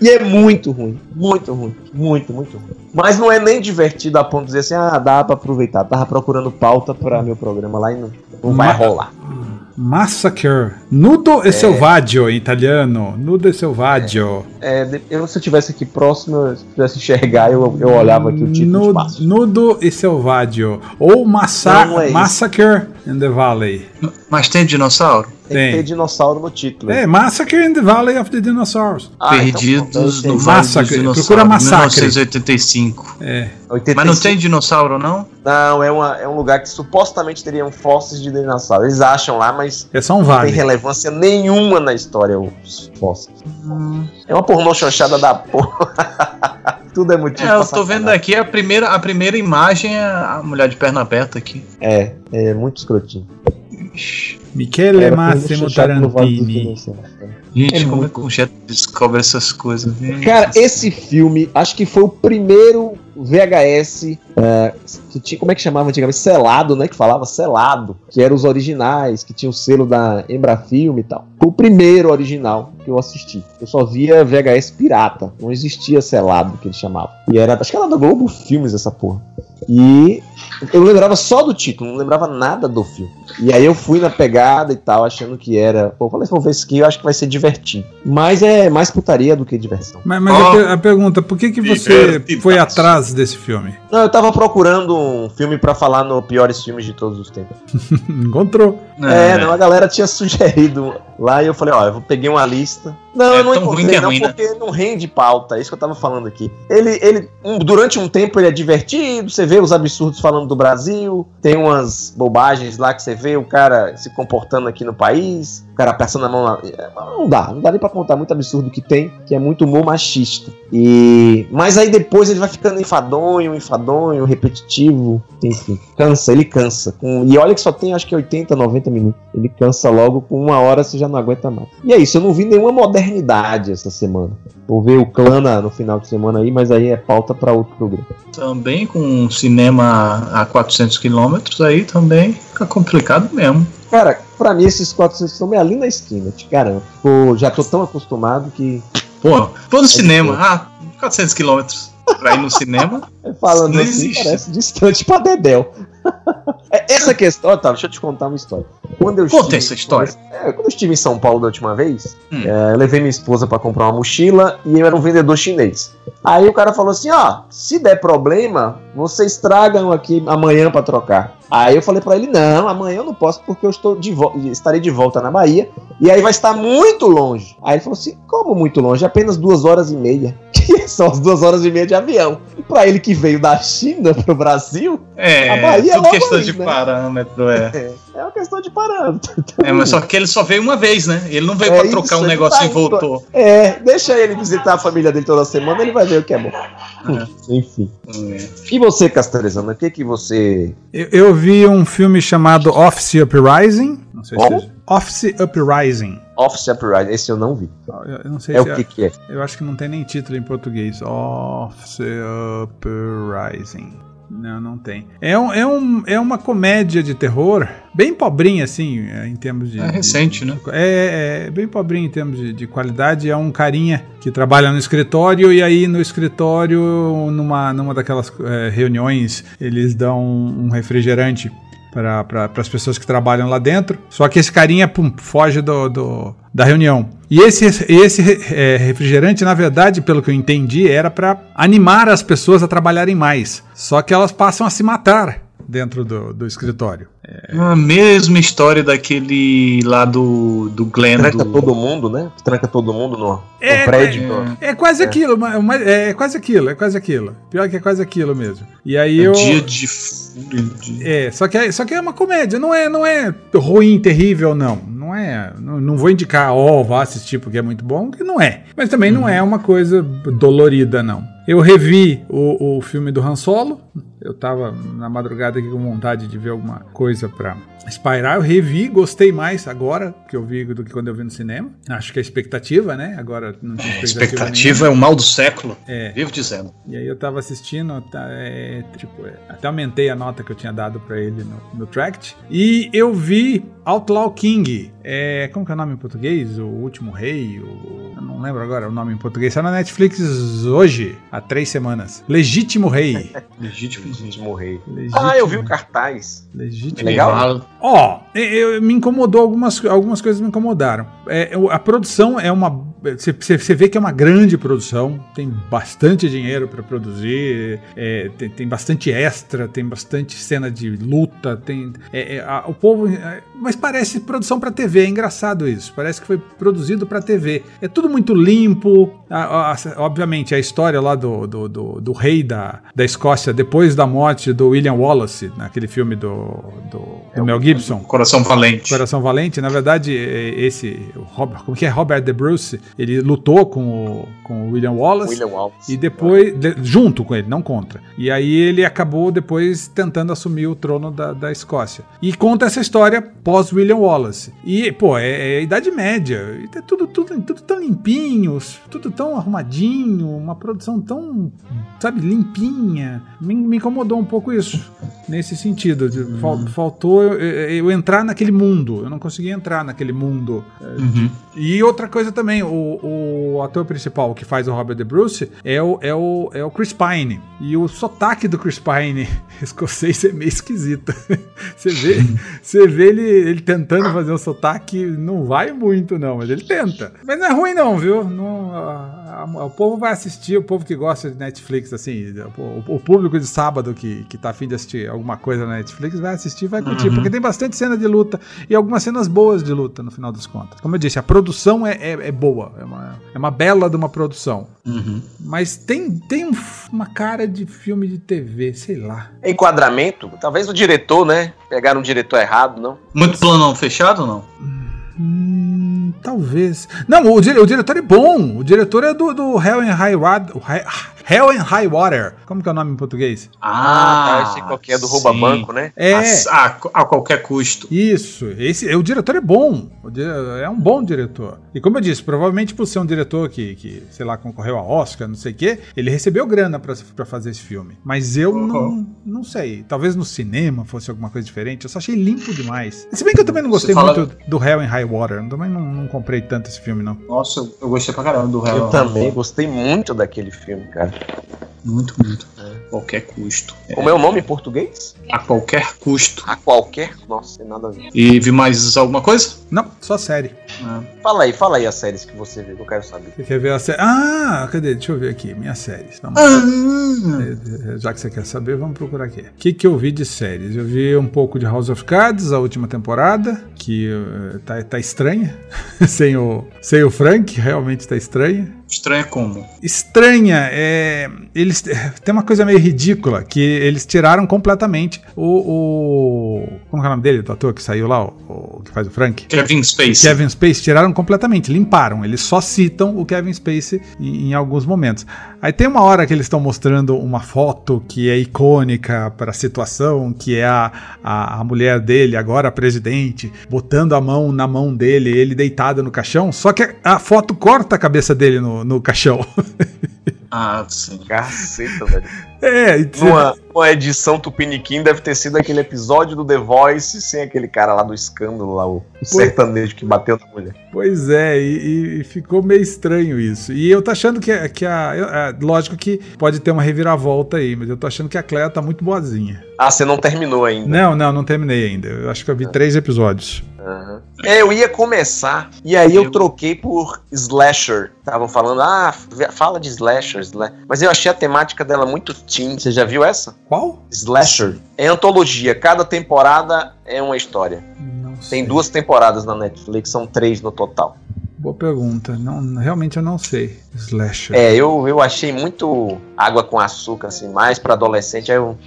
S4: E é muito ruim. Muito ruim. Muito, muito ruim. Mas não é nem divertido a ponto de dizer assim: ah, dá pra aproveitar. Tava procurando pauta para meu programa lá e não, não vai rolar.
S3: Massacre. Nudo e é. selvaggio em italiano. Nudo e selvaggio.
S4: É, é, eu, se eu tivesse aqui próximo, se eu pudesse enxergar, eu, eu olhava aqui o título.
S3: Nudo, nudo e selvaggio. Ou massa é Massacre in the Valley.
S2: Mas tem dinossauro?
S4: Tem, tem, que ter dinossauro no título.
S3: É, Massacre in the Valley of the Dinosaurs.
S2: Ah, Perdidos então, no
S3: Vale Massacre. dos Dinossauros. Procura Massacre.
S2: 1985.
S3: É.
S2: 85. Mas não tem dinossauro, não?
S4: Não, é, uma, é um lugar que supostamente teriam fósseis de dinossauro. Eles acham lá, mas
S3: é só um vale.
S4: não tem relevância nenhuma na história os fósseis. Hum. É uma pornô chanchada da porra. [LAUGHS] Tudo é motivo.
S2: É, eu tô vendo aqui a primeira, a primeira imagem é a mulher de perna aberta aqui.
S4: É, é muito escrotinho.
S3: Michele Massimo Tarantini.
S2: Gente, é como é que o Jet descobre essas coisas?
S4: Cara, esse filme, acho que foi o primeiro VHS uh, é, que tinha, como é que chamava antigamente? Selado, né? Que falava selado, que eram os originais, que tinha o selo da Embrafilme e tal. Foi o primeiro original que eu assisti. Eu só via VHS pirata, não existia selado que eles chamavam. E era, acho que era da Globo Filmes essa porra. E eu lembrava só do título, não lembrava nada do filme. E aí eu fui na pegada e tal, achando que era. Pô, falei, vou ver isso aqui, eu acho que vai ser divertido. Mas é mais putaria do que diversão.
S3: Mas, mas oh. a, a, pergunta, por que, que você foi atrás desse filme?
S4: Não, eu tava tava procurando um filme pra falar no piores filmes de todos os tempos. [LAUGHS]
S3: Encontrou.
S4: É, não, a galera tinha sugerido lá e eu falei, ó, eu peguei uma lista. Não,
S2: É
S4: eu não
S2: ruim
S4: encontrei
S2: é
S4: não,
S2: ruim, né?
S4: porque não rende pauta, é isso que eu tava falando aqui. Ele, ele um- durante um tempo ele é divertido, você vê os absurdos falando do Brasil, tem umas bobagens lá que você vê o cara se comportando aqui no país, o cara passando a mão na... é, Não dá, não dá nem pra contar muito absurdo que tem, que é muito humor machista. E... Mas aí depois ele vai ficando enfadonho, enfadonho, repetitivo, enfim, cansa, ele cansa. E olha que só tem acho que 80, 90 minutos. Ele cansa logo, com uma hora você já não aguenta mais. E é isso, eu não vi nenhuma modernidade essa semana. Vou ver o Clana no final de semana aí, mas aí é pauta pra outro programa.
S2: Também com um cinema a 400 quilômetros, aí também fica complicado mesmo.
S4: Cara, pra mim esses 400 estão ali na esquina, te garanto. Pô, já tô tão acostumado que.
S2: Pô, vou no cinema, ah, 400 quilômetros pra ir no cinema. [LAUGHS]
S4: Falando
S2: Não
S4: assim,
S2: existe.
S4: parece distante pra Dedel. [LAUGHS] É, Essa questão, tá, deixa eu te contar uma história. Quando eu
S2: Conta essa história.
S4: É, quando eu estive em São Paulo da última vez,
S2: Hum.
S4: é, eu levei minha esposa pra comprar uma mochila e eu era um vendedor chinês. Aí o cara falou assim: ó, se der problema, vocês tragam aqui amanhã pra trocar. Aí eu falei pra ele: não, amanhã eu não posso porque eu estou de estarei de volta na Bahia e aí vai estar muito longe. Aí ele falou assim: como muito longe? Apenas duas horas e meia. [LAUGHS] São as duas horas e meia de avião. E pra ele que veio da China pro Brasil,
S2: É,
S4: A Bahia é logo
S2: questão
S4: ali,
S2: de
S4: né?
S2: parâmetro, é. [LAUGHS]
S4: é uma questão de parâmetro.
S2: É, mas só que ele só veio uma vez, né? Ele não veio
S4: É
S2: pra trocar
S4: isso,
S2: um negócio
S4: tá
S2: e voltou.
S4: É, deixa ele visitar a família dele toda semana, ele vai ver o que é bom. Enfim.
S2: É.
S4: E você, Castrezana, o que que você.
S3: Eu, eu vi um filme chamado Office Uprising. Não sei
S4: Como?
S3: se. Office Uprising.
S4: Office Uprising, esse eu não vi.
S3: Eu, eu não sei
S4: É
S3: se
S4: o que que é?
S3: Eu acho que não tem nem título em português. Office Uprising. Não, não tem. É, um, é, um, é uma comédia de terror, bem pobrinha, assim, é, em termos de.
S2: É recente, né?
S3: É, é bem pobrinho em termos de, de qualidade. É um carinha que trabalha no escritório e aí no escritório, numa, numa daquelas é, reuniões, eles dão um refrigerante para pra, as pessoas que trabalham lá dentro. Só que esse carinha pum, foge do, do- da reunião. E esse, esse é, refrigerante, na verdade, pelo que eu entendi, era para animar as pessoas a trabalharem mais. Só que elas passam a se matar dentro do, do escritório.
S2: A mesma história daquele lá do, do Glenn.
S4: Tranca
S2: do...
S4: todo mundo, né? Tranca todo mundo no, no
S3: É,
S4: prédio.
S2: é.
S3: É quase aquilo, mas, é quase aquilo, é quase aquilo. Pior que é quase aquilo mesmo. E aí eu.
S2: Um Dia de
S3: É, só que, é, só que é uma comédia, não é, não é ruim, terrível, não. Não é. Não, não vou indicar, ó, vá assistir porque é muito bom, que não é. Mas também não é uma coisa dolorida, não. Eu revi o, o filme do Han Solo. Eu tava na madrugada aqui com vontade de ver alguma coisa pra espairar. Eu revi, gostei mais agora que eu vi do que quando eu vi no cinema. Acho que é expectativa, né? Agora não tinha expectativa.
S2: Expectativa é o mal do século.
S3: É.
S2: Vivo dizendo.
S3: E aí eu tava assistindo, tá, é, tipo, é, até aumentei a nota que eu tinha dado pra ele no, no Tract. E eu vi Outlaw King. É, como que é o nome em português? O Último Rei? O, eu não lembro agora o nome em português. Saiu na Netflix hoje, há três semanas. Legítimo Rei. [LAUGHS]
S2: Legítimo.
S4: Legítimo rei.
S3: Legítimo,
S4: Ah, eu vi o cartaz.
S3: Legítimo
S4: Legal.
S2: Fala.
S3: Ó, eu- me incomodou algumas, algumas coisas me incomodaram. É, a produção é uma. Você, vê que é uma grande produção, tem bastante dinheiro para produzir, é, tem, tem bastante extra, tem bastante cena de luta, tem. é, é, a- o povo. é, mas parece produção para TV, é engraçado isso. Parece que foi produzido para TV. É tudo muito limpo. a- a- obviamente, a história lá do, do, do, do rei da, da Escócia depois da morte do William Wallace, naquele filme do, do, do Mel Gibson.
S2: Coração valente.
S3: Coração Valente, na verdade, é- esse Robert, como que é Robert De Bruce, ele lutou com o, com o William Wallace
S4: William Wallace.
S3: e depois de- junto com ele, não contra. E aí ele acabou depois tentando assumir o trono da, da Escócia. E conta essa história pós William Wallace. E pô, é, é a Idade Média, e tá tudo, tudo, tudo tão limpinho, tudo tão arrumadinho, uma produção tão, sabe, limpinha. Me, me incomodou um pouco isso nesse sentido. de- fal- faltou eu, eu- eu entrar naquele mundo. Eu não consegui entrar naquele mundo.
S2: Uhum.
S3: E outra coisa também, o, o, o ator principal que faz o Robert De Bruce é o, é, o, é o Chris Pine. E o sotaque do Chris Pine [LAUGHS] escocês é meio esquisito. [LAUGHS] Você vê, você vê ele, ele tentando fazer o sotaque, não vai muito não, mas ele tenta. Mas não é ruim não, viu? Não, a- a- o povo vai assistir, o povo que gosta de Netflix, assim, o, o público de sábado que, que tá afim de assistir alguma coisa na Netflix vai assistir e vai curtir, porque tem bastante cena de luta e algumas cenas boas de luta no final das contas. Como eu disse, a produção é, é, é boa, é uma, é uma bela de uma produção.
S2: Uhum.
S3: Mas tem, tem um- uma cara de filme de TV, sei lá.
S4: Enquadramento, talvez o diretor, né? Pegaram um diretor errado, não?
S2: Muito planão fechado ou não?
S3: Hum, talvez. Não, o, dire- o diretor é bom. O diretor é do, do Hell and High Water. Hell and High Water. Como que é o nome em português?
S4: Ah, tá. Esse qualquer é do rouba banco, né?
S3: É.
S2: A, a, a qualquer custo.
S3: Isso, esse, o diretor é bom. É um bom diretor. E como eu disse, provavelmente por ser um diretor que, que sei lá, concorreu a Oscar, não sei o quê, ele recebeu grana pra, pra fazer esse filme. Mas eu não,
S2: Uhum.
S3: não sei. Talvez no cinema fosse alguma coisa diferente. Eu só achei limpo demais. Se bem que eu também não gostei
S2: fala-
S3: muito do Hell and High Water. Eu também não, não comprei tanto esse filme, não.
S2: Nossa, eu, gostei pra caramba do Real.
S4: Eu também gostei muito daquele filme, cara.
S2: Muito, muito. Qualquer custo.
S4: Como é o nome em português?
S2: A qualquer custo.
S4: A qualquer. Nossa, tem nada a ver.
S2: E vi mais alguma coisa?
S3: Não, só série.
S2: Ah,
S4: Fala aí, fala aí as séries que você viu, que eu quero saber.
S3: Você quer ver a série? Ah, cadê? Deixa eu ver aqui. Minhas séries. Vamos
S2: Ah.
S3: É, Já que você quer saber, vamos procurar aqui. O que, que eu vi de séries? Eu vi um pouco de House of Cards, a última temporada, que eh, tá, tá estranha. [LAUGHS] sem, o, sem o Frank, realmente tá estranha.
S2: Estranho como?
S3: Estranha, é. Eles. [LAUGHS] Tem uma coisa meio ridícula, que eles tiraram completamente o. o como é o nome dele, do ator que saiu lá, o, o que faz o Frank?
S2: Kevin Space.
S3: Kevin Spacey tiraram completamente, limparam. Eles só citam o Kevin Spacey em, em alguns momentos. Aí tem uma hora que eles estão mostrando uma foto que é icônica para a situação, que é a, a, a mulher dele, agora presidente, botando a mão na mão dele, ele deitado no caixão. Só que a foto corta a cabeça dele no, no caixão. [LAUGHS]
S2: Ah, sim.
S4: Caceta, velho.
S3: é, e
S4: Numa, numa edição Tupiniquim deve ter sido aquele episódio do The Voice sem aquele cara lá do escândalo lá, o, o sertanejo que bateu na mulher.
S3: Pois é, e, e ficou meio estranho isso. E eu tô achando que, que a, a- Lógico que pode ter uma reviravolta aí, mas eu tô achando que a Clea tá muito boazinha.
S4: Ah, você não terminou ainda.
S3: Não, não, não terminei ainda. Eu acho que eu vi três episódios.
S4: Aham. É, eu ia começar, e aí eu
S2: Eu-
S4: troquei por Slasher. Estavam falando, ah, fala de Slasher, sla- mas eu achei a temática dela muito teen. Você já viu essa?
S3: Qual?
S4: Slasher. É antologia, cada temporada é uma história.
S3: Não sei.
S4: Tem duas temporadas na Netflix, são três no total.
S3: Boa pergunta. Não, realmente eu não sei. Slasher.
S4: É, eu, eu achei muito água com açúcar, assim, mais pra adolescente. Aí eu,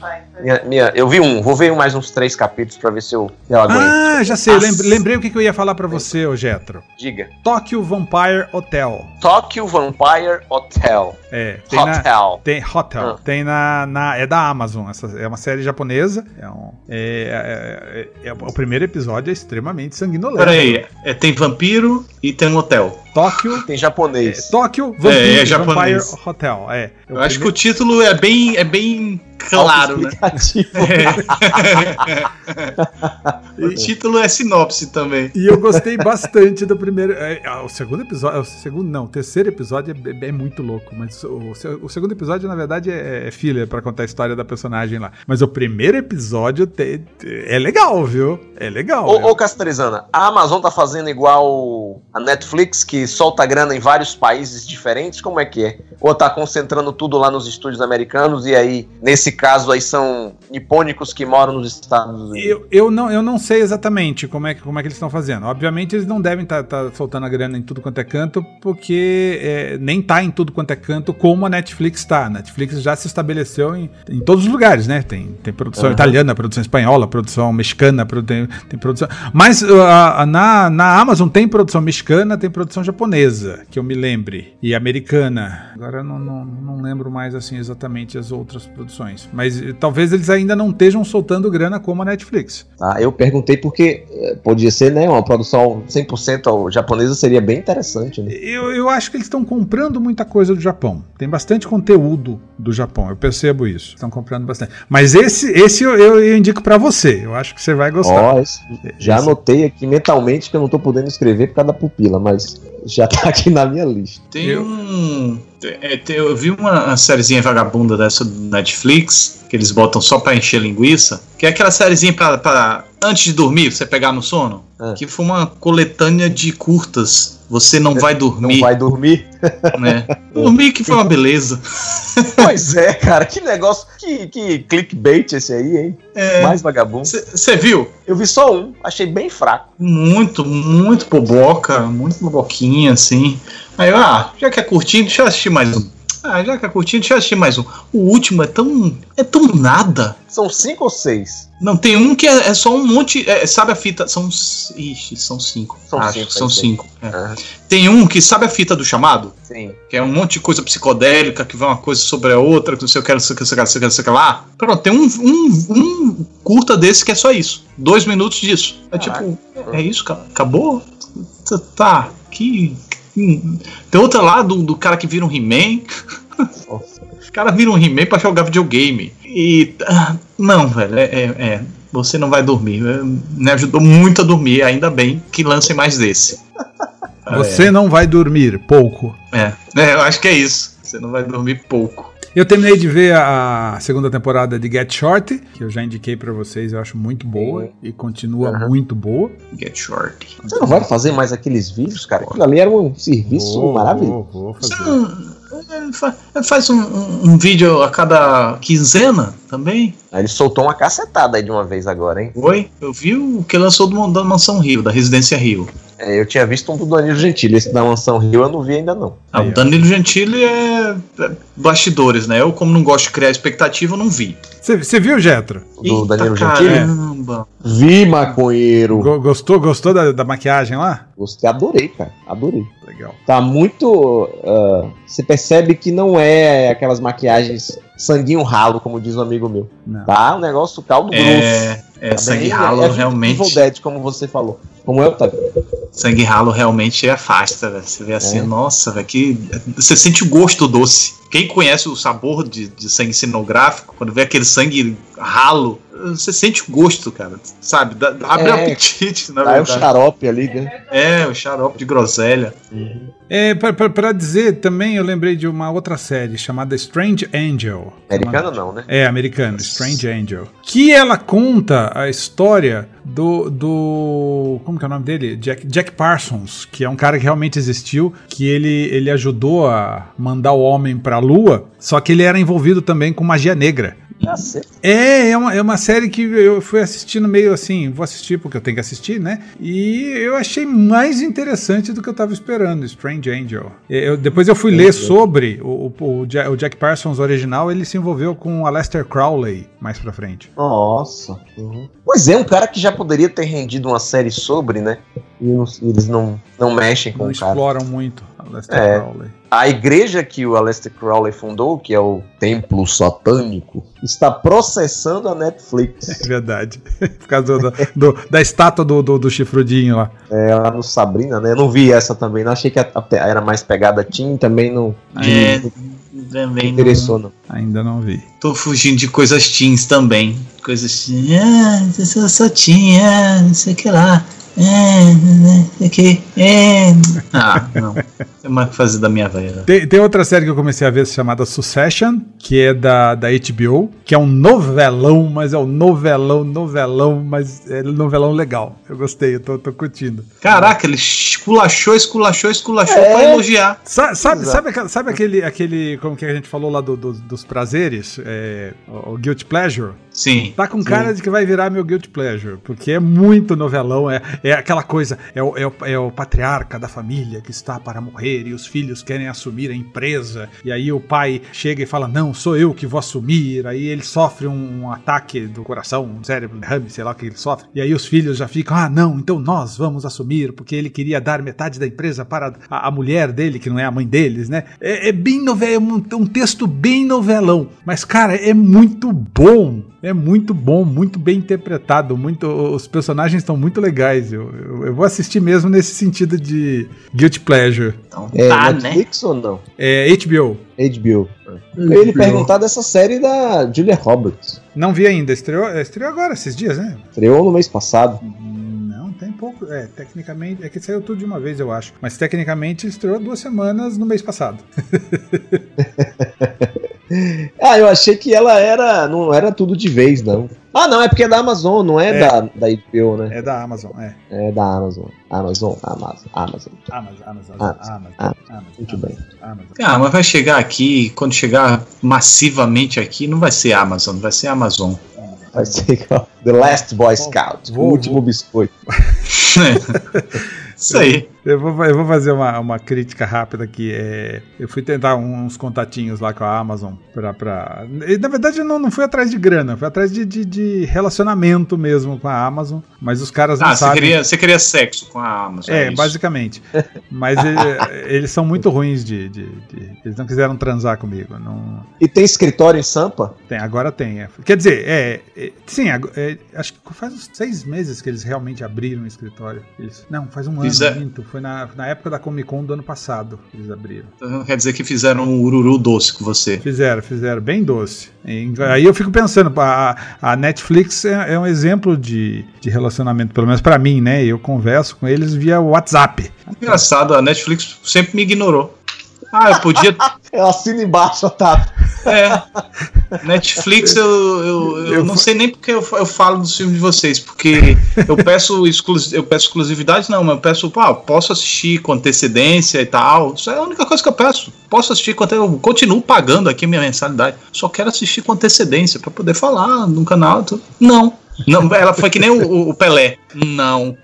S4: minha- minha- eu vi um, vou ver mais uns três capítulos pra ver se eu, se eu aguento.
S3: Ah, já sei. Lembrei, o que que eu ia falar pra você, ô Getro.
S4: Diga.
S3: Tokyo Vampire Hotel.
S4: Tokyo Vampire Hotel.
S3: É, tem na,
S4: Hotel.
S3: Tem Hotel.
S4: Ah.
S3: Tem na, na. É da Amazon. Essa é uma série japonesa. É um- é- é- é- o primeiro episódio é extremamente sanguinolento.
S2: Peraí, é, tem vampiro e tem um hotel.
S3: Tóquio.
S4: Tem
S3: É,
S4: japonês.
S3: Tóquio
S2: É,
S3: Vampire,
S2: é japonês.
S3: Vampire Hotel. É.
S2: Eu acho que o título é bem, é bem claro, né?
S4: Autoexplicativo. [LAUGHS]
S2: o título é sinopse também.
S3: E eu gostei bastante do primeiro. é, é, o segundo episódio. O segundo, não, o terceiro episódio é, é muito louco. Mas o, o segundo episódio, na verdade, é, é filler pra contar a história da personagem lá. Mas o primeiro episódio te- te- é legal, viu? É legal.
S4: Ô, ô a Amazon tá fazendo igual a Netflix, que solta grana em vários países diferentes? Como é que é? Ou tá concentrando tudo lá nos estúdios americanos e aí, nesse caso aí, são nipônicos que moram nos Estados Unidos?
S3: Eu, eu, não, eu não sei exatamente como é, que- como é que eles estão fazendo. Obviamente, eles não devem estar soltando a grana em tudo quanto é canto, porque é, nem tá em tudo quanto é canto como a Netflix tá. A Netflix já se estabeleceu em, em todos os lugares, né? Tem, tem produção
S4: Aham.
S3: italiana, produção espanhola, produção mexicana, tem, tem produção. Mas uh, a- a- na, na Amazon tem produção mexicana, tem produção japonesa, que eu me lembre, e americana. Agora eu não, não, não lembro mais assim exatamente as outras produções. Mas eh, talvez eles ainda não estejam soltando grana como a Netflix.
S4: Tá? Eu perguntei porque eh, podia ser, né, uma produção 100% ao- japonesa seria bem interessante, né?
S3: Eu, eu acho que eles estão comprando muita coisa do Japão. Tem bastante conteúdo do Japão, eu percebo isso. Estão comprando bastante. Mas esse, esse eu, eu- eu indico pra você. Eu acho que você vai gostar.
S4: Ó, esse- já
S3: Esse-
S4: anotei aqui mentalmente que eu não tô podendo escrever por causa da pupila, mas já tá aqui na minha lista.
S2: Tem
S3: Eu-
S2: um. É, eu vi uma sériezinha vagabunda dessa do Netflix, que eles botam só pra encher linguiça, que é aquela sériezinha pra, pra antes de dormir, você pegar no sono,
S4: Ah.
S2: que foi uma coletânea de curtas. Você não vai
S4: Não
S2: dormir,
S4: vai dormir?
S2: né? [LAUGHS] Dormir que foi uma beleza.
S4: pois é, cara, que negócio, que, que clickbait esse aí, hein?
S2: É,
S4: Mais vagabundo.
S2: Você viu?
S4: Eu vi só um, achei bem fraco.
S2: Muito, muito boboca, muito boboquinha, assim. Aí eu, ah, já que é curtinho, deixa eu assistir mais um. Ah, já que é curtinho, deixa eu assistir mais um. O último é tão. é tão nada.
S4: São cinco ou seis?
S2: Não, tem um que é, é só um monte. é, sabe a fita? São. Ixi, são cinco.
S4: São
S2: acho,
S4: cinco,
S2: São cinco. é. Tem um que sabe a fita do chamado?
S4: sim.
S2: Que é um monte de coisa psicodélica, que vai uma coisa sobre a outra, que não sei o que, não sei o que, não sei o que, não sei o que, não sei o que lá. Pronto, tem um, um, um curta desse que é só isso. Dois minutos disso. É
S4: Caraca.
S2: tipo, é isso, cara? Acabou? Tá, Tá, que. Hum. Tem outra lá do, do cara que vira um He-Man.
S4: Nossa. [LAUGHS]
S2: Os caras viram um He-Man pra jogar videogame. E. ah, não, velho, é. é- é, você não vai dormir. É, Me ajudou muito a dormir, ainda bem que lancem mais desse.
S3: Você não vai dormir pouco.
S2: É, é, eu acho que é isso. Você não vai dormir pouco.
S3: Eu terminei de ver a segunda temporada de Get Short, que eu já indiquei pra vocês, eu acho muito boa e continua
S4: Aham.
S3: muito boa.
S2: Get short.
S4: Você não vai fazer mais aqueles vídeos, cara? Aquilo ali era um serviço
S3: Vou-
S4: maravilhoso.
S3: vou- vou
S2: Você
S3: fazer.
S2: fa- ele faz um, um- vídeo a cada quinzena também?
S4: Ele soltou uma cacetada aí de uma vez agora, hein?
S2: Oi? Eu vi o que lançou do, da Mansão Rio, da Residência Rio.
S4: É, eu tinha visto um do Danilo Gentili, esse da Mansão Rio eu não vi ainda não.
S2: Ah, o. Danilo Gentili é, é bastidores, né? Eu, como não gosto de criar expectativa, eu não vi.
S3: Você viu, Jetro?
S4: O do
S2: Eita,
S4: Danilo Gentili?
S2: caramba.
S4: Vi, maconheiro.
S3: Go- Gostou, gostou da, da maquiagem lá?
S4: Gostei, adorei, cara. Adorei.
S3: Legal.
S4: Tá muito. ah, Você percebe que não é aquelas maquiagens sanguinho ralo, como diz um amigo meu.
S3: Não.
S4: Tá? Um negócio caldo grosso.
S2: É, é
S4: Tá
S2: sangue
S4: bem-
S2: ralo
S4: é
S2: realmente.
S4: Evil Dead, como você falou. Como eu, tá?
S2: Sangue ralo realmente afasta, velho. Você vê assim,
S4: É.
S2: nossa, velho, que. Você sente o gosto doce. Quem conhece o sabor de, de sangue cenográfico, quando vê aquele sangue ralo, você sente o gosto, cara. Sabe? Dá- abre
S4: É.
S2: o apetite, na
S4: Tá, é o
S2: verdade.
S4: xarope ali, né?
S2: É, o xarope de groselha.
S3: É, pra, pra- pra dizer também, eu lembrei de uma outra série chamada Strange Angel.
S4: Americano não, né?
S3: É, americano, Strange Angel. Que ela conta a história do. do como que é o nome dele? Jack, Jack Parsons, que é um cara que realmente existiu, que ele, ele ajudou a mandar o homem pra lua, só que ele era envolvido também com magia negra.
S4: Cacete.
S3: É, é uma, é uma série que eu fui assistindo meio assim, vou assistir porque eu tenho que assistir, né? E eu achei mais interessante do que eu tava esperando, Strange Angel. Eu- depois eu fui ler sobre o, o, o Ja- o Jack Parsons original, ele se envolveu com Aleister Crowley mais pra frente.
S4: Nossa. Uhum. Pois é, um cara que já poderia ter rendido uma série sobre, né? E não- eles não, não mexem com
S3: Não
S4: o cara.
S3: exploram muito Aleister
S4: É.
S3: Crowley.
S4: A igreja que o Aleister Crowley fundou, que é o Templo Satânico, está processando a Netflix. [LAUGHS]
S3: É verdade. [LAUGHS] Por causa do- do- da estátua do, do, do chifrudinho lá.
S4: É, lá no Sabrina, né? Eu não vi essa também. Não achei que a- a- era mais pegada Teen, também não
S2: É, também. não-
S4: interessou, não.
S3: Ainda não vi.
S2: Tô fugindo de coisas teens também. Coisas assim, ah, eu sou, teen, ah, não sei o que lá. É, não sei o que. É. Ah, não. Tem mais o que fazer da minha velha.
S3: Tem, tem outra série que eu comecei a ver chamada Succession, que é da, da HBO, que é um novelão, mas é um novelão, novelão, mas é novelão legal. Eu gostei, eu tô, tô curtindo.
S2: Caraca, ele esculachou, esculachou, esculachou
S4: É.
S2: pra elogiar.
S3: Sa- sabe,
S4: Exato.
S3: sabe, sabe aquele, aquele, como que a gente falou lá do- do- dos prazeres, é, o, o Guilty Pleasure?
S2: Sim.
S3: Tá com cara de que vai virar meu Guilty Pleasure, porque é muito novelão, é, é aquela coisa, é o, é o, é o matriarca da família que está para morrer e os filhos querem assumir a empresa. E aí o pai chega e fala: Não, sou eu que vou assumir. Aí ele sofre um ataque do coração, um cérebro derrame, sei lá o que ele sofre. E aí os filhos já ficam: Ah, não, então nós vamos assumir, porque ele queria dar metade da empresa para a, a mulher dele, que não é a mãe deles, né? É, é bem novel, é um, um texto bem novelão. Mas, cara, é muito bom. É muito bom, muito bem interpretado, muito, os personagens estão muito legais. Eu, eu, eu vou assistir mesmo nesse sentido de Guilty Pleasure.
S2: Então,
S4: É
S2: tá, né?
S4: Netflix ou não?
S3: É HBO.
S4: HBO. Eu ia lhe perguntar dessa série da Julia Roberts.
S3: Não vi ainda, estreou, estreou agora, esses dias, né?
S4: Estreou no mês passado.
S3: É, tecnicamente. É que saiu tudo de uma vez, eu acho. Mas tecnicamente estreou duas semanas no mês passado. [LAUGHS]
S4: Ah, eu achei que ela era. Não era tudo de vez, não. Ah, não, é porque é da Amazon, não é,
S3: É.
S4: Da, da HBO, né?
S3: É da Amazon, é.
S4: É da Amazon. Amazon, Amazon, Amazon.
S3: Amazon, Amazon, Amazon, Amazon.
S4: muito
S3: Amazon,
S4: bem.
S3: Amazon.
S2: Ah, mas vai chegar aqui, quando chegar massivamente aqui, não vai ser Amazon, vai ser Amazon.
S4: Vai ser igual The Last Boy Scout.
S3: Vou-
S4: o último biscoito. [LAUGHS] [LAUGHS]
S2: Isso aí.
S3: Eu vou, eu vou fazer uma, uma crítica rápida aqui. É, eu fui tentar uns contatinhos lá com a Amazon pra. pra e, na verdade, eu não, não fui atrás de grana, fui atrás de, de, de relacionamento mesmo com a Amazon. Mas os caras não
S2: Ah, você
S3: sabem.
S2: queria, você queria sexo com a Amazon.
S3: É,
S2: isso.
S3: basicamente. Mas ele- [LAUGHS] eles são muito ruins de, de- de- Eles não quiseram transar comigo. Não,
S4: E tem escritório em Sampa?
S3: tem, agora tem. é. Quer dizer, é. é, sim, é, acho que faz uns seis meses que eles realmente abriram o escritório. Eles- não, faz um ano,
S2: Fizer-
S3: minto. Foi na, na época da Comic Con do ano passado que eles abriram.
S2: Então Quer dizer que fizeram um ururu doce com você.
S3: Fizeram, fizeram, bem doce. E aí eu fico pensando, a, a Netflix é, é um exemplo de, de relacionamento, pelo menos pra mim, né? Eu converso com eles via WhatsApp.
S2: Engraçado, a Netflix sempre me ignorou. Ah, eu podia. [LAUGHS]
S4: Eu assino embaixo, Otávio.
S2: É. Netflix, eu, eu, eu,
S3: Eu
S2: não
S3: fa-
S2: sei nem porque eu, eu falo dos filmes de vocês, porque eu peço, exclus, eu peço exclusividade, não, mas eu peço, pá, posso assistir com antecedência e tal. Isso é a única coisa que eu peço. Posso assistir com antecedência. Eu continuo pagando aqui minha mensalidade. Só quero assistir com antecedência pra poder falar no canal. e tudo. Não. Não, ela foi que nem o, o Pelé. Não.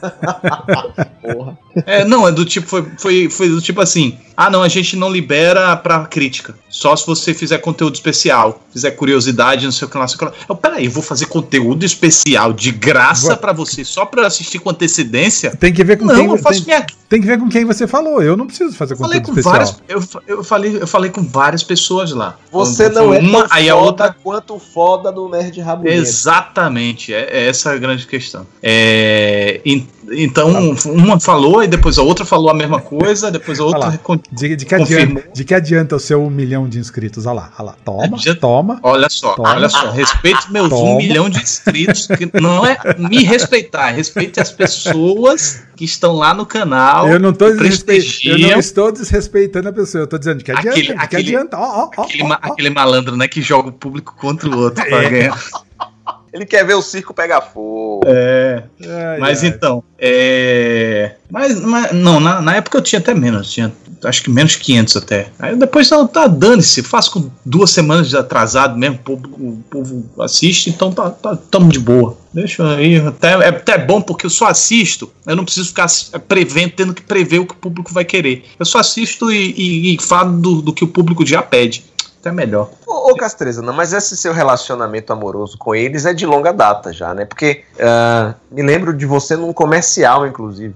S2: [LAUGHS]
S4: Porra.
S2: É, não, é do tipo, foi, foi, foi do tipo assim: ah, não, a gente não libera pra crítica. Só se você fizer conteúdo especial, fizer curiosidade, não sei o que lá, não sei o que lá. Eu, peraí, eu vou fazer conteúdo especial de graça pra você, só pra assistir com antecedência?
S3: Tem que ver com
S2: Não,
S3: quem
S2: eu faço
S3: tem,
S2: minha.
S3: tem que ver com quem você falou. Eu não preciso fazer conteúdo
S2: com
S3: especial.
S2: várias. Eu, eu, falei, eu falei com várias pessoas lá.
S4: Você não é
S2: uma,
S4: tão
S2: aí
S4: foda
S2: a outra.
S4: quanto foda do Nerd Rabugento.
S2: Exatamente, é, é essa a grande questão. É, en- então, uma falou e depois a outra falou a mesma coisa, [LAUGHS] depois a
S3: lá.
S2: outra.
S3: De, de que adianta, de que adianta o seu um milhão de inscritos? Olha lá, olha lá. Toma,
S2: Adianta-
S3: toma.
S2: Olha só,
S3: Toma.
S2: olha só, respeite meus
S3: Toma.
S2: um milhão de inscritos, que não é me respeitar, respeite as pessoas que estão lá no canal.
S3: Eu não, tô eu não estou desrespeitando a pessoa. Eu tô dizendo de que adianta.
S2: Aquele-
S3: que
S2: aquele-
S3: adianta. Ó, ó,
S2: Aquele,
S3: ó.
S2: aquele malandro, né, que joga o público contra o outro pra
S3: É.
S2: ganhar. [LAUGHS]
S5: Ele quer ver o circo pegar fogo.
S2: É.
S3: Ai,
S2: Mas
S3: ai.
S2: então, é. Mas, mas- não, na, na época eu tinha até menos, tinha acho que menos 500 até. Aí depois não, tá, dane-se, faço com duas semanas de atrasado mesmo, o povo, o povo assiste, então tá, tá, tamo de boa. Deixa aí, até, é até bom porque eu só assisto, eu não preciso ficar prevendo, tendo que prever o que o público vai querer. Eu só assisto e, e, e falo do, do que o público já pede. Até melhor.
S5: Ô, ô Castreza, não, mas esse seu relacionamento amoroso com eles é de longa data já, né? Porque ah, me lembro de você num comercial, inclusive.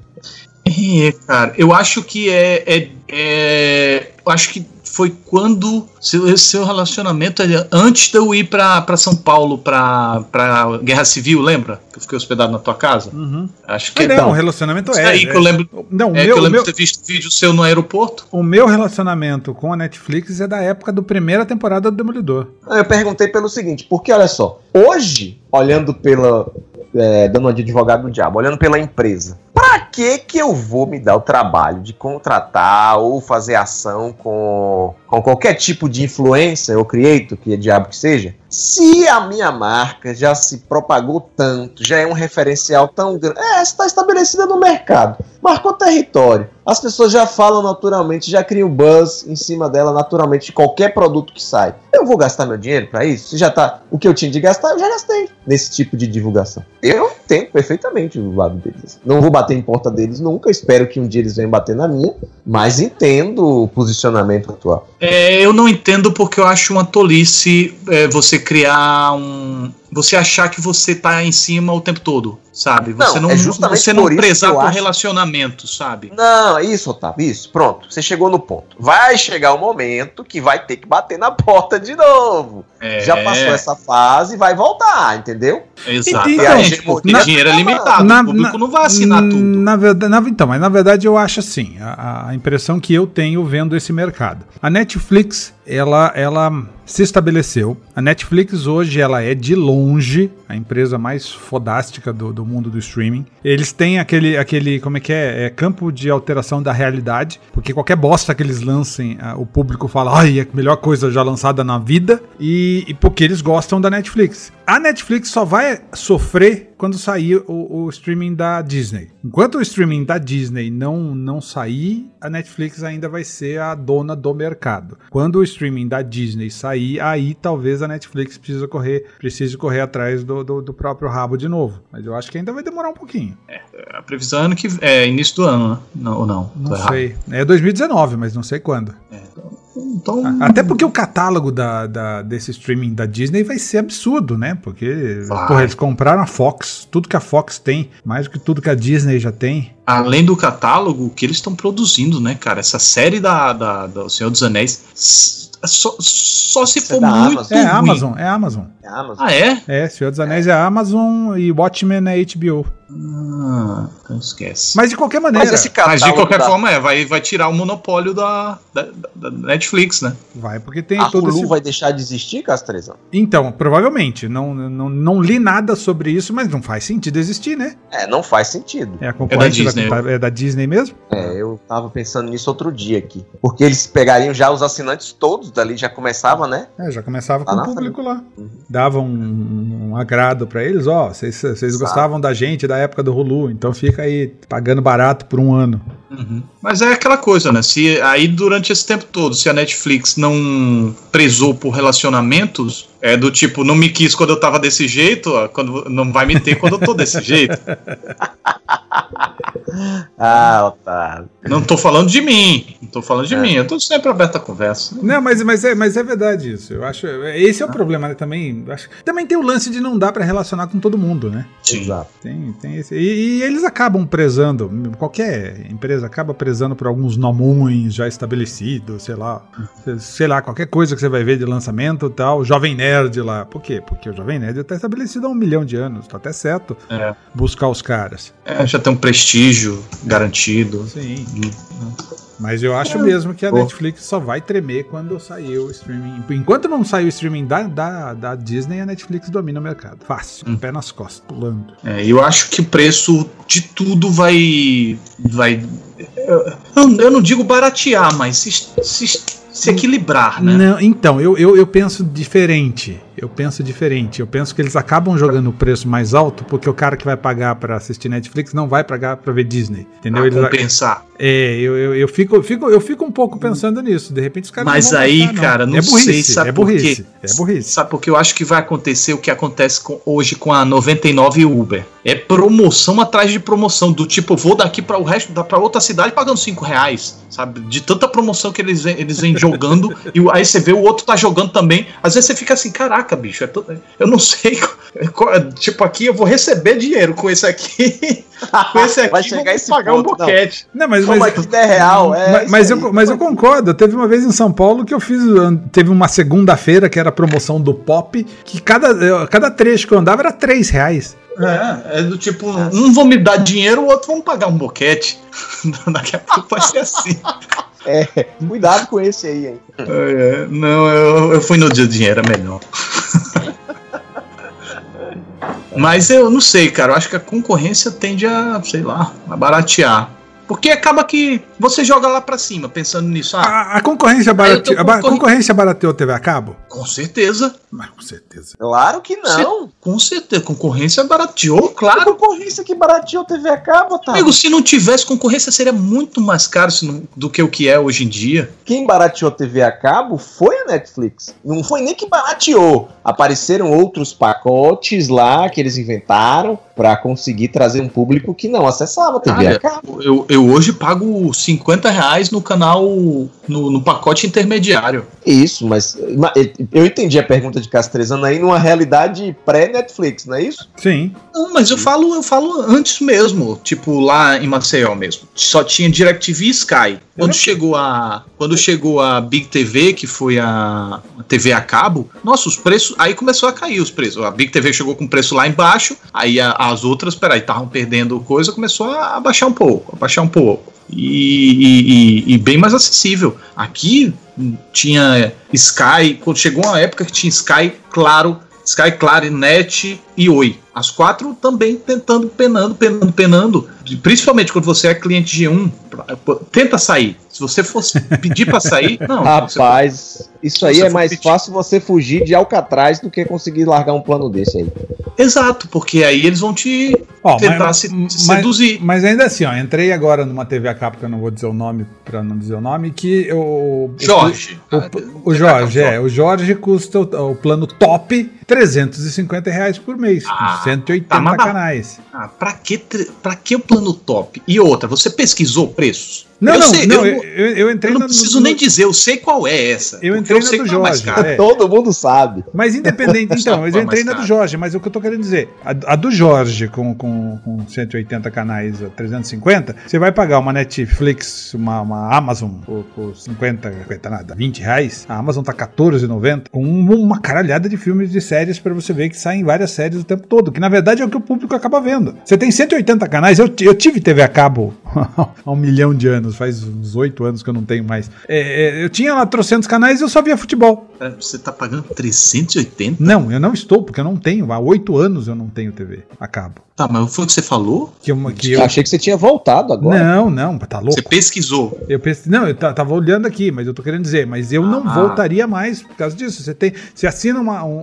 S2: É, cara, eu acho que é, é, é- eu acho que foi quando seu, seu relacionamento é antes de eu ir pra, pra São Paulo pra, pra Guerra Civil, lembra? Que eu fiquei hospedado na tua casa?
S3: Uhum.
S2: Acho que é.
S3: não, o relacionamento
S2: Isso
S3: é.
S2: aí que eu lembro.
S3: Não,
S2: É que
S3: meu,
S2: eu
S3: o,
S2: lembro
S3: meu,
S2: de ter visto vídeo seu no aeroporto.
S3: o meu relacionamento com a Netflix é da época da primeira temporada do Demolidor.
S4: Eu perguntei pelo seguinte, porque olha só, hoje, olhando pela. É, dando uma de advogado do diabo, olhando pela empresa,
S5: Pra que que eu vou me dar o trabalho de contratar ou fazer ação com,
S4: com qualquer tipo de influência ou creator, que é diabo que seja, se a minha marca já se propagou tanto, já é um referencial tão grande, é, está estabelecida no mercado, marcou território, as pessoas já falam naturalmente, já criam buzz em cima dela naturalmente de qualquer produto que sai. Eu vou gastar meu dinheiro para isso? Se já tá o que eu tinha de gastar, eu já gastei nesse tipo de divulgação. Eu entendo perfeitamente o lado deles. Não vou bater em porta deles nunca, espero que um dia eles venham bater na minha, mas entendo o posicionamento atual.
S2: É, eu não entendo porque eu acho uma tolice é, você criar um. Você achar que você tá em cima o tempo todo, sabe? Você
S4: Não,
S2: não,
S4: é justamente
S2: você não prezar por
S4: acho-
S2: relacionamento, sabe?
S4: Não, é isso, Otávio, isso, pronto, você chegou no ponto. Vai chegar o momento que vai ter que bater na porta de novo.
S2: É,
S4: Já passou essa fase e vai voltar, entendeu?
S2: Exatamente.
S4: Então,
S2: porque
S4: na-
S2: dinheiro é limitado.
S3: Na-
S2: o público
S3: na-
S2: não vai assinar tudo.
S3: Na verdade, na- então, mas na verdade eu acho assim, a, a impressão que eu tenho vendo esse mercado. A Netflix, ela, ela se estabeleceu. A Netflix hoje ela é de longe a empresa mais fodástica do, do mundo do streaming. Eles têm aquele, aquele como é que é, é campo de alteração da realidade, porque qualquer bosta que eles lancem, ah, o público fala, ai, é a melhor coisa já lançada na vida, e, e porque eles gostam da Netflix. A Netflix só vai sofrer quando sair o, o streaming da Disney. Enquanto o streaming da Disney não, não sair, a Netflix ainda vai ser a dona do mercado. Quando o streaming da Disney sair, aí talvez a Netflix precise correr, precise correr atrás do, do, do próprio rabo de novo. Mas eu acho que ainda vai demorar um pouquinho.
S2: A previsão é ano que é início do ano, né? Não, ou não?
S3: Não sei. É 2019, mas não sei quando.
S2: Então,
S3: Até porque o catálogo da, da- desse streaming da Disney vai ser absurdo, né? Porque porra, eles compraram a Fox, tudo que a Fox tem, mais do que tudo que a Disney já tem.
S2: além do catálogo, o que eles estão produzindo, né, cara? Essa série da, da, do Senhor dos Anéis, só, só se
S4: Isso
S2: for
S4: é
S2: muito
S4: Amazon.
S3: É
S2: ruim.
S3: Amazon, é Amazon.
S4: É Amazon.
S2: Ah, é?
S3: É, Senhor dos Anéis é a Amazon e Watchmen é HBO.
S2: Ah, então esquece.
S3: Mas de qualquer maneira,
S4: Mas esse
S2: Mas de qualquer
S4: da-
S2: forma, é, vai, vai tirar o monopólio da, da, da Netflix, né?
S3: vai, porque tem
S4: a
S3: todo
S4: Hulu
S3: esse...
S4: vai deixar de existir, Castrezão?
S3: Então, provavelmente. Não, não, não li nada sobre isso, mas não faz sentido existir, né?
S4: É, não faz sentido.
S3: É a concorrente
S2: Disney.
S3: da, é da Disney mesmo?
S4: É, eu tava pensando nisso outro dia aqui. Porque eles pegariam já os assinantes todos dali, já começava, né?
S3: É, já começava
S4: Tá
S3: com o público lá.
S4: Uhum.
S3: Dava um, um agrado pra eles, ó, vocês vocês gostavam da gente da época do Hulu, então fica aí pagando barato por um ano.
S2: Uhum. Mas é aquela coisa, né? Se aí durante esse tempo todo, se a Netflix não prezou por relacionamentos, é do tipo, não me quis quando eu tava desse jeito, ó, quando não vai me ter quando eu tô desse jeito. [LAUGHS] [LAUGHS]
S4: Ah, Otávio.
S2: Não tô falando de mim, não tô falando de
S4: É.
S2: mim, eu tô sempre aberto à conversa.
S3: Não, mas, mas, é, mas é verdade isso. Eu acho. Esse é o
S4: Ah.
S3: problema, né? Também. Acho, também tem o lance de não dar pra relacionar com todo mundo, né?
S2: Sim.
S4: Exato.
S3: Tem, tem esse. E, e eles acabam prezando, qualquer empresa acaba prezando por alguns nomões já estabelecidos, sei lá. Sei lá, qualquer coisa que você vai ver de lançamento e tal, Jovem Nerd lá. Por quê? Porque o Jovem Nerd tá estabelecido há um milhão de anos, tá até certo
S2: É.
S3: buscar os caras.
S2: É, já tem um prestígio garantido.
S3: Sim. Mas eu acho mesmo que a Netflix só vai tremer quando sair o streaming. Enquanto não sair o streaming da, da, da Disney, a Netflix domina o mercado. Fácil,
S2: Hum.
S3: pé nas costas, pulando.
S2: É, eu acho que o preço de tudo vai. vai eu, eu não digo baratear, mas se, se, se equilibrar, né?
S3: Não, então, eu, eu, eu penso diferente. Eu penso diferente. Eu penso que eles acabam jogando o preço mais alto porque o cara que vai pagar pra assistir Netflix não vai pagar pra ver Disney. Entendeu?
S2: Pra
S3: Eles-
S2: compensar.
S3: é, eu, eu, eu, fico, eu, fico, eu fico um pouco pensando nisso. De repente os caras
S2: Mas
S3: não vão
S2: aí,
S3: gastar,
S2: cara, não
S3: é burrice,
S2: sei, sabe
S3: é
S2: por quê?
S3: burrice. É burrice.
S2: Sabe porque eu acho que vai acontecer o que acontece com- hoje com a 99 Uber. É promoção atrás de promoção, do tipo, vou daqui para o resto, para outra cidade pagando 5 reais, sabe? De tanta promoção que eles vêm, eles vêm jogando, [LAUGHS] e aí você vê o outro tá jogando também. Às vezes você fica assim, caraca, bicho, é to- eu não sei. Tipo, aqui eu vou receber dinheiro com esse aqui. [LAUGHS] Com esse aqui,
S4: Vai chegar esse
S2: pagar um
S4: ponto, não.
S2: boquete.
S3: Não, mas,
S4: Como
S3: mas,
S4: é que é real? É
S3: mas, mas eu, mas eu concordo. Teve uma vez em São Paulo que eu fiz. Teve uma segunda-feira que era a promoção do pop, que cada, cada trecho que eu andava era 3 reais.
S2: É, é do tipo, um vão me dar dinheiro, o outro vão pagar um boquete. [LAUGHS] Daqui a pouco vai ser assim.
S4: É, cuidado com esse aí, hein?
S2: É, não, eu, eu fui no dia do dinheiro, é melhor. Mas eu não sei, cara. Eu acho que a concorrência tende a, sei lá, a baratear. Porque acaba que você joga lá pra cima, pensando nisso. Ah,
S3: A, a concorrência barateou, a ba- concorrência barateou a TV a cabo?
S2: com certeza.
S3: Mas com certeza.
S4: Claro que não.
S2: Com certeza. Concorrência barateou,
S4: A
S2: claro.
S4: concorrência que barateou TV a cabo, tá?
S2: Amigo, se não tivesse concorrência, seria muito mais caro se não- do que o que é hoje em dia.
S4: Quem barateou TV a cabo foi a Netflix. Não foi nem que barateou. Apareceram outros pacotes lá que eles inventaram pra conseguir trazer um público que não acessava TV
S2: Olha,
S4: a cabo.
S2: Eu, eu hoje pago 50 reais no canal, no, no pacote intermediário.
S4: Isso, mas ma- eu entendi a pergunta de Castrezano aí numa realidade pré-Netflix, não é isso?
S3: Sim.
S2: Não, mas eu falo, eu falo antes mesmo, tipo lá em Maceió mesmo. Só tinha DirecTV e Sky. Quando chegou a, quando chegou a Big TV, que foi a, a TV a cabo, nossa, os preços, aí começou a cair os preços. A Big TV chegou com preço lá embaixo, aí a- as outras, peraí, estavam perdendo coisa, começou a abaixar um pouco, abaixar um pouco. E, e- e- bem mais acessível. Aqui hum, tinha Sky, quando chegou uma época que tinha Sky, claro, Sky, Claro, Net e Oi. As quatro também tentando, penando, penando, penando. Principalmente quando você é cliente G1, pra- pô, tenta sair. Se você fosse pedir pra sair, [LAUGHS] não. você-
S4: Rapaz, isso aí é mais
S2: pedir-
S4: fácil você fugir de Alcatraz do que conseguir largar um plano desse aí.
S2: Exato, porque aí eles vão te
S3: Ó,
S2: tentar
S3: mas-
S2: se,
S3: mas-
S2: se seduzir.
S3: Mas ainda assim, ó, entrei agora numa TV a cabo, que eu não vou dizer o nome pra não dizer o nome, que o. o-
S2: Jorge.
S3: O, o, o Jorge, é. O Jorge custa o, o plano top 350 reais por mês.
S2: Ah,
S3: com 180
S2: tá,
S3: canais.
S2: Ah, pra que, pra que o plano top? E outra, você pesquisou preços?
S3: Não,
S2: eu
S3: não,
S2: sei,
S3: não,
S2: eu,
S3: eu, eu, eu entrei
S2: eu não preciso
S3: no-
S2: nem dizer, eu sei qual é essa.
S3: Eu entrei na
S2: sei
S3: do
S2: tá mais
S3: Jorge, é.
S4: Todo mundo sabe.
S3: Mas independente, [LAUGHS] então, mas eu entrei na do. Jorge, mas o que eu tô querendo dizer, a, a do Jorge com, com, com 180 canais a 350, você vai pagar uma Netflix, uma, uma Amazon por, por 50, 50 nada, 20 reais, a Amazon tá 14,90, com uma caralhada de filmes de séries pra você ver que saem várias séries o tempo todo, que na verdade é o que o público acaba vendo. Você tem 180 canais, eu, eu tive TV a cabo [LAUGHS] há um milhão de anos, faz uns 8 anos que eu não tenho mais. É, é, eu tinha lá trocentos canais e eu só via futebol.
S2: É, Você tá pagando 380?
S3: Não, eu não estou, porque eu não tenho. Há oito anos eu não tenho TV a cabo.
S2: Tá, mas foi o que você falou?
S3: Que eu, que
S4: Eu achei que você tinha voltado agora.
S3: Não, não, tá louco.
S2: Você pesquisou.
S3: Eu pensei, não, eu ta- tava olhando aqui, mas eu tô querendo dizer, mas eu não
S2: Ah.
S3: voltaria mais por causa disso. Você tem, você assina uma- um,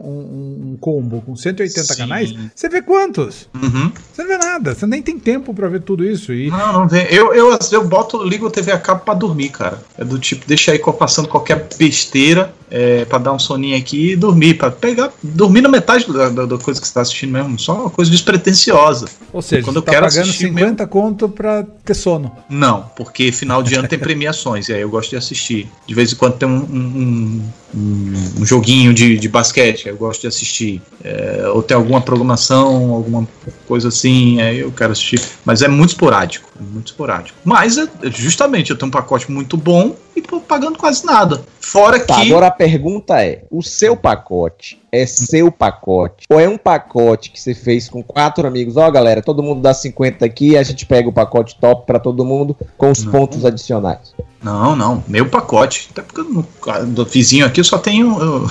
S3: um- combo com 180
S2: Sim.
S3: canais, você vê quantos?
S2: Uhum.
S3: Você não vê nada, você nem tem tempo pra ver tudo isso. E
S2: Não, não vem. Eu, eu, eu boto, ligo a TV a cabo pra dormir, cara. É do tipo, deixa aí passando qualquer besteira é, pra dar um soninho aqui e dormir. Pra pegar, dormir na metade da, da- da coisa que você tá assistindo mesmo. Só uma coisa despretensiosa.
S3: ou seja,
S2: quando
S3: você
S2: eu
S3: tá
S2: quero
S3: pagando
S2: assistir
S3: 50 conto pra ter sono.
S2: Não, porque final de ano tem premiações, e aí eu gosto de assistir. De vez em quando tem um, um, um- um joguinho de, de basquete, eu gosto de assistir. É, ou tem alguma programação, alguma coisa assim, aí eu quero assistir. Mas é muito esporádico, é muito esporádico. Mas, é, justamente, eu tenho um pacote muito bom e pagando quase nada. Fora
S4: Tá,
S2: que...
S4: agora a pergunta é: o seu pacote é seu pacote? Ou é um pacote que você fez com quatro amigos? Ó, galera, todo mundo dá 50 aqui, a gente pega o pacote top pra todo mundo com os
S2: Não.
S4: pontos adicionais.
S2: Não, não, meu pacote. Até porque no, do vizinho aqui eu só tenho... eu-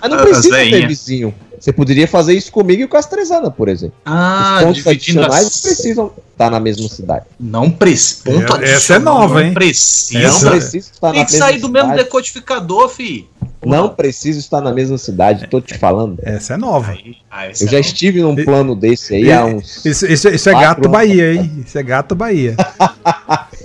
S4: Mas não precisa [LAUGHS] ter vizinho. Você poderia fazer isso comigo e com a Castrezana, por exemplo.
S2: Ah,
S4: os pontos adicionais
S2: as...
S4: não precisam estar na mesma cidade.
S2: Não precisa. Ponto
S3: É, essa é nova,
S2: não
S3: hein?
S2: Precisa.
S3: Essa-
S4: Não precisa estar
S2: Tem
S4: na
S2: que
S4: mesma
S2: sair do mesmo
S4: cidade.
S2: decodificador, fi.
S4: Não precisa estar na mesma cidade, tô te falando.
S3: Essa é nova.
S2: Essa
S4: Eu já
S2: é
S4: estive num
S3: E-
S4: plano desse aí
S3: e-
S4: há uns.
S3: Isso, isso- isso é gato
S4: anos
S3: Bahia, hein? Isso é gato Bahia. [LAUGHS]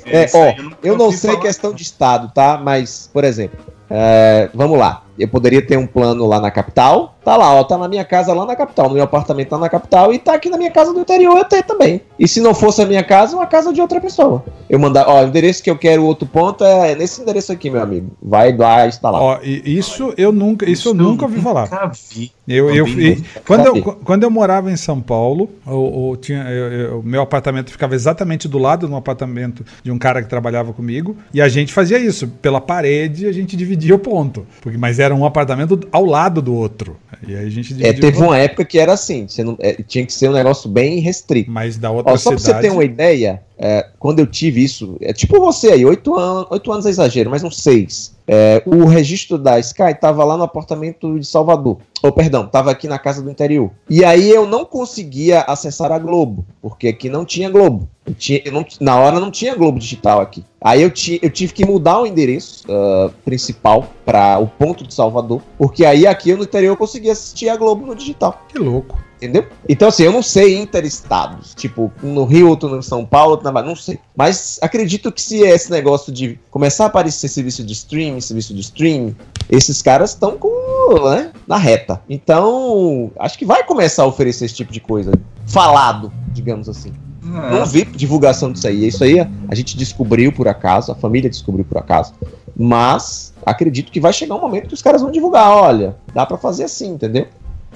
S4: É, ó,
S2: aí nunca
S4: eu não sei
S2: falar.
S4: questão de estado, tá? Mas, por exemplo, é, vamos lá. Eu poderia ter um plano lá na capital. Tá lá, ó, tá na minha casa lá na capital. No meu apartamento tá na capital e tá aqui na minha casa do interior eu ter também. E se não fosse a minha casa, uma casa de outra pessoa. Eu mandar, ó, o endereço que eu quero, o outro ponto é nesse endereço aqui, meu amigo. Vai lá instalar.
S3: Ó, e isso eu nunca, isso eu nunca ouvi falar.
S2: Nunca vi.
S3: Eu, eu,
S2: Também
S3: e- quando, eu, quando eu morava em São Paulo, o tinha, eu- eu- meu apartamento ficava exatamente do lado de um apartamento de um cara que trabalhava comigo, e a gente fazia isso. Pela parede, a gente dividia o ponto. Porque, mas era um apartamento ao lado do outro. E aí a gente
S4: É, teve uma época que era assim, não, é, tinha que ser um negócio bem restrito.
S3: Mas da outra
S4: Ó, só pra você
S3: cidade.
S4: ter uma ideia, é, quando eu tive isso, é tipo você aí, oito anos, oito anos é exagero, mas uns seis. É, o registro da Sky estava lá no apartamento de Salvador. Ou, oh, perdão, estava aqui na casa do interior. E aí eu não conseguia acessar a Globo, porque aqui não tinha Globo. Tinha, não, na hora não tinha Globo Digital aqui. Aí eu, ti, eu tive que mudar o endereço uh, principal para o ponto de Salvador, porque aí aqui no interior eu conseguia assistir a Globo no digital.
S3: Que louco.
S4: Entendeu? Então, assim, eu não sei interestados. Tipo, no Rio, outro no São Paulo, outro na Bahia, não sei. Mas acredito que se esse negócio de começar a aparecer serviço de streaming, serviço de streaming, esses caras estão com, né, na reta. Então, acho que vai começar a oferecer esse tipo de coisa. Falado, digamos assim. É. Não vi divulgação disso aí. Isso aí a gente descobriu por acaso, a família descobriu por acaso. Mas acredito que vai chegar um momento que os caras vão divulgar. Olha, dá para fazer assim, entendeu?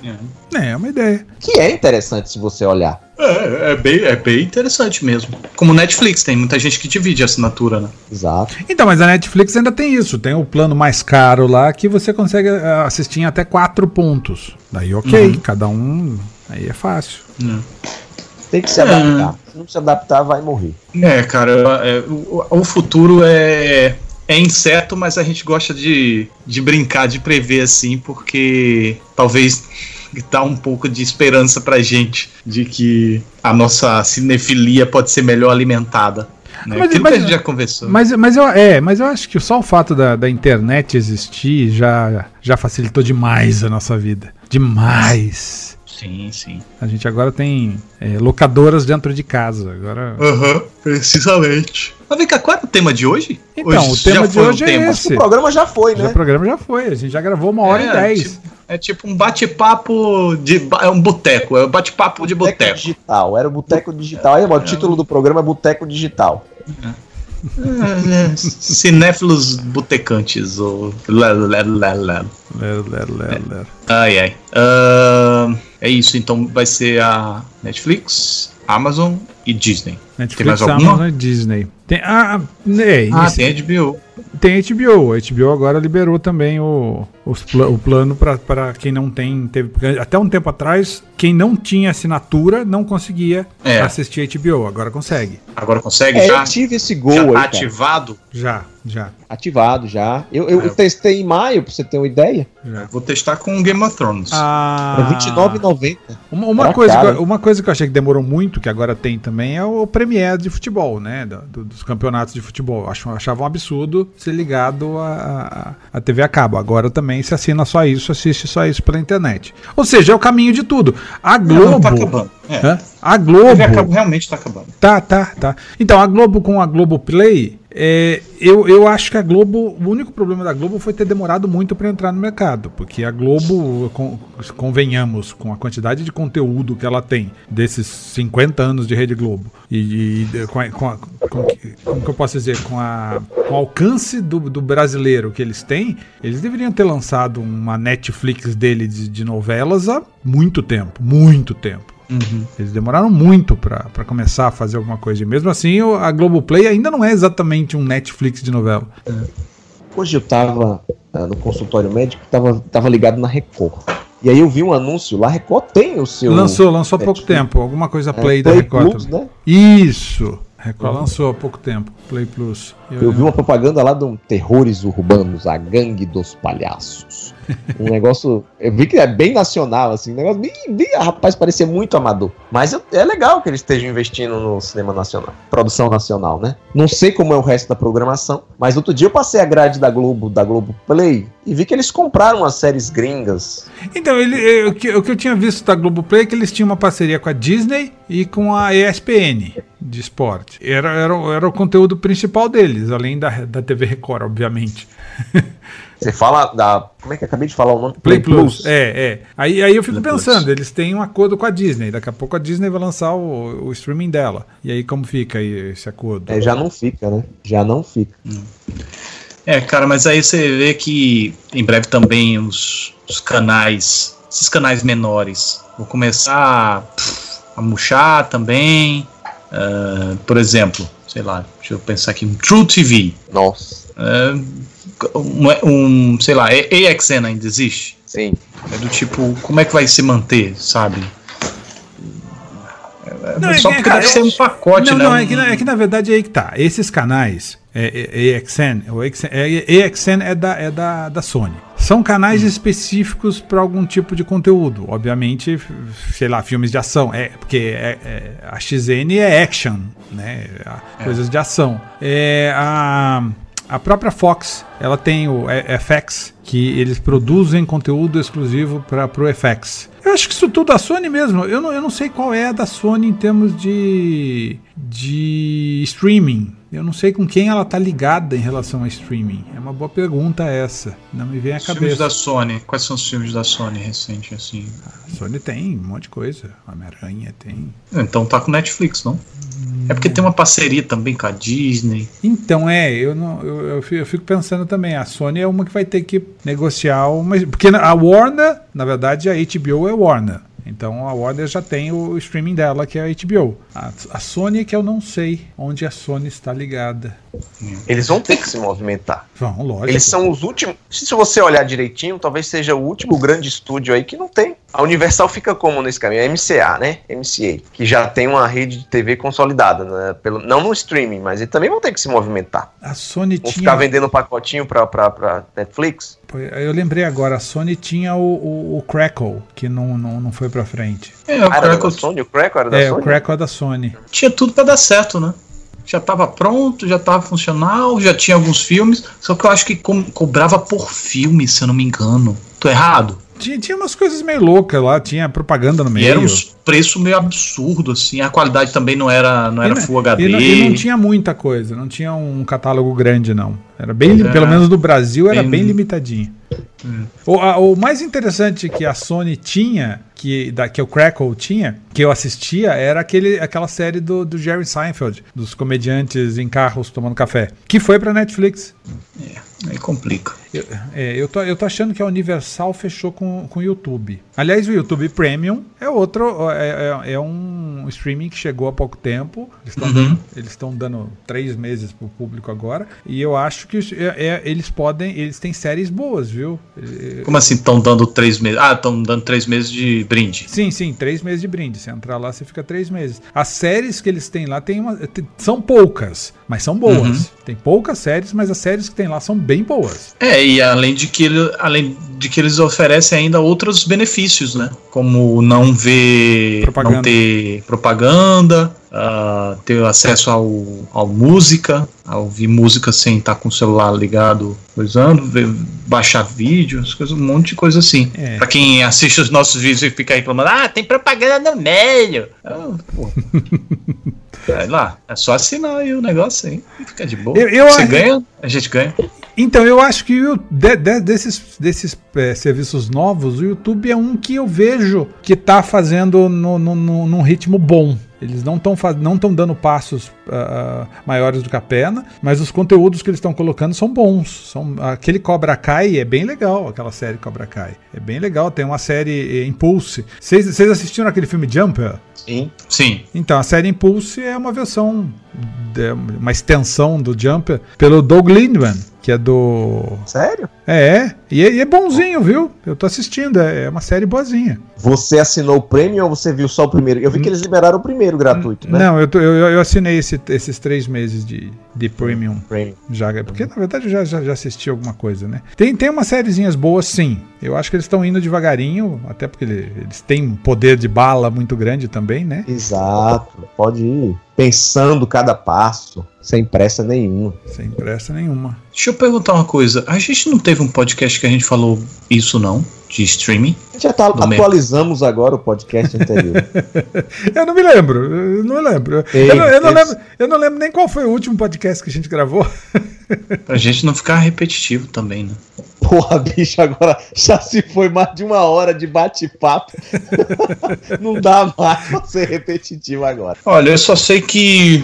S3: É. é uma ideia.
S4: Que é interessante se você olhar.
S2: É, é, bem, é bem interessante mesmo. Como Netflix, tem muita gente que divide a assinatura, né?
S4: Exato.
S3: Então, mas a Netflix ainda tem isso. Tem o plano mais caro lá que você consegue eh, assistir em até quatro pontos. Daí, ok, uhum. cada um. Aí é fácil.
S4: Uhum. Tem que se adaptar. Se não se adaptar, vai morrer.
S2: É, cara, é, o, o futuro é é incerto, mas a gente gosta de, de brincar, de prever assim, porque talvez dá um pouco de esperança pra gente de que a nossa cinefilia pode ser melhor alimentada. Né? Mas, mas, que a gente já conversou.
S3: Mas, mas, eu, é, mas eu acho que só o fato da, da internet existir já, já facilitou demais a nossa vida. Demais.
S2: Sim, sim.
S3: A gente agora tem é, locadoras dentro de casa. Agora.
S2: Aham, uhum, precisamente. Mas vem cá, qual é o tema de hoje?
S3: Então, hoje o tema de hoje um é tema. esse.
S4: O programa já foi, né?
S3: o programa já foi. A gente já gravou uma hora é, e dez.
S2: Tipo, é tipo um bate-papo de. É um boteco. É um bate-papo de boteco.
S4: digital. Era o boteco digital. Aí, o título do programa é Boteco Digital.
S2: É. É, cinéfilos botecantes, ou. Ai, ai. Uh, é isso, então vai ser a Netflix, Amazon e Disney.
S3: Netflix, tem mais alguma? Amazon e Disney. Tem, ah,
S2: é, ah tem HBO.
S3: Tem HBO. A HBO agora liberou também o, o plano para quem não tem. Teve, até um tempo atrás, quem não tinha assinatura não conseguia é. assistir HBO. Agora consegue.
S2: Agora consegue
S4: é,
S2: já?
S4: Eu tive esse gol
S2: já
S4: aí,
S2: tá ativado?
S3: Já, já.
S4: Ativado já. Eu, eu é. testei em maio, pra você ter uma ideia.
S2: Já. Vou testar com Game of Thrones.
S3: Ah,
S4: é R$29,90.
S3: Uma, uma coisa que eu, uma coisa que eu achei que demorou muito, que agora tem também, é o Premiere de futebol, né? Do, do, dos campeonatos de futebol. Eu achava um absurdo ser ligado a, a, a TV a cabo. Agora também se assina só isso, assiste só isso pela internet. Ou seja, é o caminho de tudo. A Globo. Não, tá
S2: acabando. É.
S3: A Globo.
S2: realmente está acabando.
S3: Tá, tá, tá. Então, a Globo com a Globo Play é, eu, eu acho que a Globo, o único problema da Globo foi ter demorado muito para entrar no mercado, porque a Globo, convenhamos, com a quantidade de conteúdo que ela tem desses 50 anos de Rede Globo e, e com, a, com, a, com, como que eu posso dizer, com, a, com o alcance do, do brasileiro que eles têm, eles deveriam ter lançado uma Netflix dele de, de novelas há muito tempo, muito tempo. Uhum. Eles demoraram muito para começar a fazer alguma coisa. E mesmo assim, a Globoplay ainda não é exatamente um Netflix de novela. É.
S4: Hoje eu tava uh, no consultório médico, tava, tava ligado na Record. E aí eu vi um anúncio lá, Record tem o seu.
S3: Lançou, lançou há pouco tempo. Alguma coisa Play é, da Record. Plus, né? Isso! Record lançou há pouco tempo, Play Plus.
S4: Eu, eu vi uma propaganda lá de um Terrores Urbanos, a gangue dos palhaços. um [LAUGHS] negócio. Eu vi que é bem nacional, assim. Um negócio bem, bem rapaz, parecia muito amador. Mas é legal que eles estejam investindo no cinema nacional. Produção nacional, né? Não sei como é o resto da programação, mas outro dia eu passei a grade da Globo, da Globo Play, e vi que eles compraram as séries gringas.
S3: Então, ele, eu, o, que, o que eu tinha visto da Globo Play é que eles tinham uma parceria com a Disney e com a ESPN de esporte. Era, era, era o conteúdo principal deles, além da, da TV Record, obviamente. [LAUGHS]
S4: Você fala da. Como é que eu acabei de falar o nome?
S3: Play, Play Plus. Plus. É, é. Aí, aí eu fico Play pensando, Plus. eles têm um acordo com a Disney. Daqui a pouco a Disney vai lançar o, o streaming dela. E aí como fica aí esse acordo?
S4: É, já não fica, né? Já não fica.
S2: Hum. É, cara, mas aí você vê que em breve também os, os canais, esses canais menores, vão começar a murchar também. Uh, por exemplo, sei lá, deixa eu pensar aqui, um True TV.
S4: Nossa.
S2: Uh, um, um, sei lá, AXN ainda existe?
S4: Sim.
S2: É do tipo, como é que vai se manter, sabe?
S3: Não,
S2: só
S3: é-
S2: porque
S3: cara,
S2: deve ser um pacote,
S3: não,
S2: né?
S3: não, é que, na- é que na verdade é aí que tá. Esses canais, é, é, EXN, o EXN, é, EXN é, da, é da, da Sony. São canais
S2: Hum.
S3: específicos para algum tipo de conteúdo. Obviamente, sei lá, filmes de ação. É, porque é- é- a XN é action, né? A- Coisas de ação. É, a, a própria Fox, ela tem o é, FX, que eles produzem conteúdo exclusivo para o FX. Eu acho que isso tudo da Sony mesmo. Eu não, eu não sei qual é a da Sony em termos de, de streaming. Eu não sei com quem ela tá ligada em relação a streaming. É uma boa pergunta essa. Não me vem à
S2: Os filmes
S3: cabeça.
S2: da Sony. Quais são os filmes da Sony recentes, assim?
S3: A Sony tem um monte de coisa. Homem-Aranha tem.
S2: Então tá com Netflix, não? É porque tem uma parceria também com a Disney.
S3: Então, é, eu, não, eu, eu fi- eu fico pensando também, a Sony é uma que vai ter que negociar uma. Porque a Warner, na verdade, a HBO é Warner. Então a Warner já tem o streaming dela, que é a HBO. A, a Sony é que eu não sei onde a Sony está ligada.
S5: Eles vão ter que se movimentar.
S3: Vão, lógico.
S5: Eles são os últimos. Se você olhar direitinho, talvez seja o último grande estúdio aí que não tem. A Universal fica como nesse caminho? A MCA, né? MCA, que já tem uma rede de TV consolidada, né? Pelo, não no streaming, mas eles também vão ter que se movimentar.
S3: A Sony
S5: Vão
S3: tinha.
S5: ficar vendendo pacotinho pra, pra, pra Netflix.
S3: Eu lembrei agora, a Sony tinha o, o, o Crackle, que não, não, não foi pra frente.
S2: É, o
S5: Ah, era da
S2: Crackle
S5: Sony? O Crackle era da
S3: é,
S5: Sony?
S3: o Crackle é da Sony.
S2: tinha tudo pra dar certo, né? Já tava pronto, já tava funcional, já tinha alguns filmes. Só que eu acho que co- cobrava por filme, se eu não me engano. Tô errado?
S3: Tinha, tinha umas coisas meio loucas lá, tinha propaganda no
S2: E
S3: meio.
S2: era uns preços meio absurdo, assim. A qualidade também não era, não era
S3: não-
S2: Full HD.
S3: E não, e não tinha muita coisa, não tinha um catálogo grande, não. Era bem,
S2: É.
S3: pelo menos no Brasil, era
S2: Bem-
S3: bem limitadinho.
S2: Hum.
S3: O, a- o mais interessante que a Sony tinha, que, da, que o Crackle tinha, que eu assistia, era aquele, aquela série do, do Jerry Seinfeld, dos comediantes em carros tomando café, que foi pra Netflix.
S2: Aí complica.
S3: Eu, é, eu, tô, eu tô achando que a Universal fechou com, com o YouTube. Aliás, o YouTube Premium é outro, é, é- é um streaming que chegou há pouco tempo. Eles estão
S2: Uhum.
S3: dando, dando três meses pro público agora. E eu acho que é- é- eles podem, eles têm séries boas, viu? É,
S2: Como assim estão dando três meses? Ah, estão dando três meses de brinde.
S3: Sim, sim, três meses de brinde. Você entrar lá, você fica três meses. As séries que eles têm lá tem uma, são poucas, mas são boas.
S2: Uhum.
S3: Tem poucas séries, mas as séries que tem lá são bem boas.
S2: É, e além de que além de que eles oferecem ainda outros benefícios, né? Como não ver,
S3: Propaganda.
S2: não ter propaganda, ah, ter acesso ao, ao música, a ouvir música sem estar com o celular ligado, coisando, ver, baixar vídeo, as coisas, um monte de coisa assim.
S3: É.
S2: Pra quem assiste os nossos vídeos e fica reclamando, ah, tem propaganda no meio. Ah, [LAUGHS] lá, é só assinar aí o negócio aí fica de boa.
S3: Eu- eu
S2: Você
S3: acho-
S2: ganha, a gente ganha.
S3: Então, eu acho que o- de- de- desses, desses é, serviços novos, o YouTube é um que eu vejo que tá fazendo no, no, no- num ritmo bom. Eles não estão não tão dando passos ah, maiores do que a perna, mas os conteúdos que eles estão colocando são bons. São, aquele Cobra Kai é bem legal, aquela série Cobra Kai. É bem legal. Tem uma série eh, Impulse. Vocês assistiram aquele filme Jumper?
S5: Sim.
S2: Sim.
S3: Então, a série Impulse é uma versão, uma extensão do Jumper pelo Doug Lindman, que é do.
S5: Sério?
S3: É, e é, e é bonzinho, viu? Eu tô assistindo, é, é uma série boazinha.
S4: Você assinou o Premium ou você viu só o primeiro? Eu vi que eles liberaram o primeiro gratuito, né?
S3: Não, eu, tô- eu, eu assinei esse- esses três meses de, de premium.
S4: Premium.
S3: Já, porque na verdade eu já, já, já assisti alguma coisa, né? Tem, tem umas sériezinhas boas, sim. Eu acho que eles estão indo devagarinho, até porque ele- eles têm um poder de bala muito grande também, né?
S4: Exato. Pode ir pensando cada passo, sem pressa nenhuma.
S3: Sem pressa nenhuma.
S2: Deixa eu perguntar uma coisa. A gente não teve um podcast que a gente falou isso, não? De streaming?
S4: A gente já tá, atualizamos agora o podcast anterior. [LAUGHS]
S3: Eu não me lembro, eu não lembro.
S4: Ei,
S3: eu, não, eu não
S4: esse-
S3: lembro. Eu não lembro nem qual foi o último podcast que a gente gravou. [LAUGHS]
S2: Pra gente não ficar repetitivo também, né?
S4: Porra, bicho, agora já se foi mais de uma hora de bate-papo. [LAUGHS] Não dá mais pra ser repetitivo agora.
S2: Olha, eu só sei que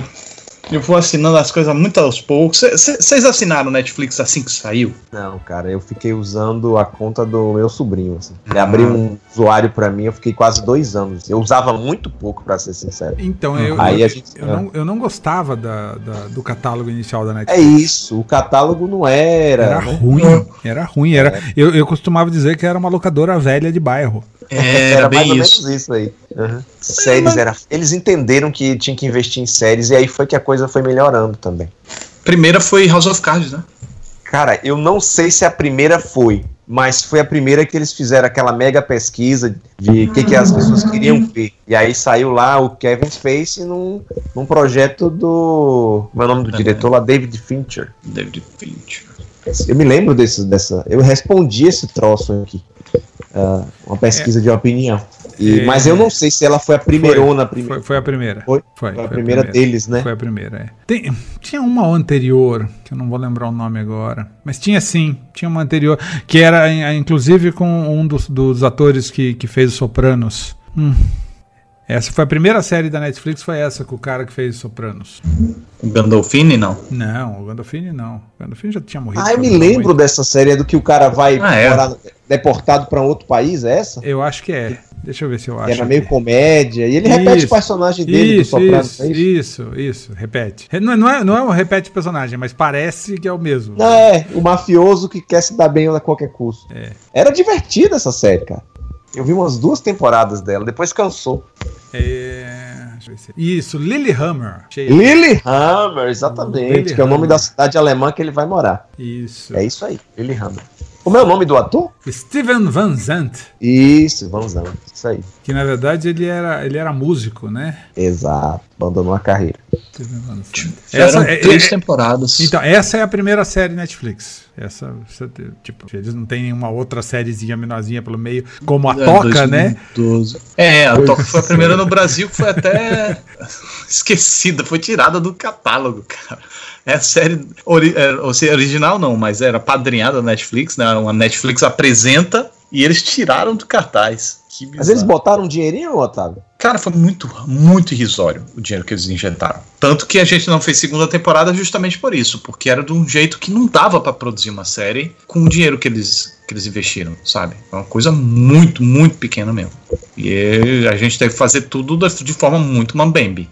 S2: eu vou assinando as coisas muito aos poucos. Vocês assinaram o Netflix assim que saiu?
S4: Não, cara, eu fiquei usando a conta do meu sobrinho. Assim. Ele
S2: Ah.
S4: abriu um usuário pra mim, eu fiquei quase dois anos. Eu usava muito pouco, pra ser sincero.
S3: Então, eu,
S4: Aí
S3: eu,
S4: a gente-
S3: eu não, eu não gostava da, da- do catálogo inicial da
S4: É
S3: Netflix.
S4: isso, o catálogo não era.
S3: Era
S4: né?
S3: ruim, era ruim. Era, eu, eu costumava dizer que era uma locadora velha de bairro. [LAUGHS]
S2: Era, bem
S4: mais
S2: isso.
S4: ou menos isso aí. Uhum. Séries era. Eles entenderam que tinha que investir em séries e aí foi que a coisa foi melhorando também.
S2: Primeira foi House of Cards, né?
S4: Cara, eu não sei se a primeira foi, mas foi a primeira que eles fizeram aquela mega pesquisa de o que, que as pessoas queriam ver. E aí saiu lá o Kevin Spacey num, num projeto do. Como é o nome do
S2: Também.
S4: diretor lá? David Fincher.
S2: David Fincher.
S4: Eu me lembro desse, dessa. Eu respondi esse troço aqui. Ah, uma pesquisa de opinião. E-
S3: É.
S4: Mas eu não sei se ela foi a primeirona. Prime...
S3: Foi, foi a primeira.
S4: Foi?
S3: Foi,
S4: Foi a primeira deles, né?
S3: Foi a primeira, é. Tem- tinha uma anterior, que eu não vou lembrar o nome agora. Mas tinha sim, tinha uma anterior, que era inclusive com um dos, dos atores que, que fez os Sopranos. Hum. Essa foi a primeira série da Netflix, foi essa com o cara que fez os Sopranos.
S2: O Gandolfini, não.
S3: Não, o Gandolfini não. O Gandolfini já tinha morrido.
S4: Ah, eu me lembro
S3: muito.
S4: dessa série é do que o cara vai
S2: Ah, é?
S4: morar deportado pra um outro país, é essa?
S3: Eu acho que é. Deixa eu ver se eu acho.
S4: Era meio
S3: aqui.
S4: comédia. E ele repete
S3: Isso.
S4: o personagem dele do
S3: Isso,
S4: Sopranos,
S3: isso,
S4: é isso?
S3: isso, isso, repete. Re- Não, é- não é, não é um repete personagem, mas parece que é o mesmo.
S4: Não, é, o mafioso que quer se dar bem a qualquer custo.
S3: É.
S4: Era divertida essa série, cara. Eu vi umas duas temporadas dela, depois cansou.
S3: É, se- Isso, Lillehammer.
S4: Lillehammer, exatamente, que é o nome da cidade alemã que ele vai morar.
S3: Isso.
S4: É isso aí, Lillehammer. Como é o nome do ator?
S3: Steven Van Zandt,
S4: Isso, vamos lá, isso aí.
S3: que na verdade ele era, ele era músico, né?
S4: Exato, abandonou a carreira.
S3: Zandt.
S2: Eram
S3: Essa é-
S2: três
S3: é-
S2: temporadas.
S3: Então, essa é a primeira série Netflix. Essa, essa, tipo, eles não tem nenhuma outra sériezinha menorzinha pelo meio, como a
S2: É,
S3: Toca, né?
S2: 2012. É, a Toca foi a primeira no Brasil que foi até [LAUGHS] esquecida, foi tirada do catálogo, cara. É a série ori é, ou seja, original não, mas era padrinhada da Netflix, né? Uma Netflix apresenta e eles tiraram do cartaz. Que
S4: Mas eles
S2: bizarro.
S4: botaram um dinheirinho, Otávio?
S2: Cara, foi muito, muito irrisório o dinheiro que eles injetaram. Tanto que a gente não fez segunda temporada justamente por isso, porque era de um jeito que não dava pra produzir uma série com o dinheiro que eles, que eles investiram, sabe? É uma coisa muito, muito pequena mesmo. E a gente teve que fazer tudo de forma muito mambembe.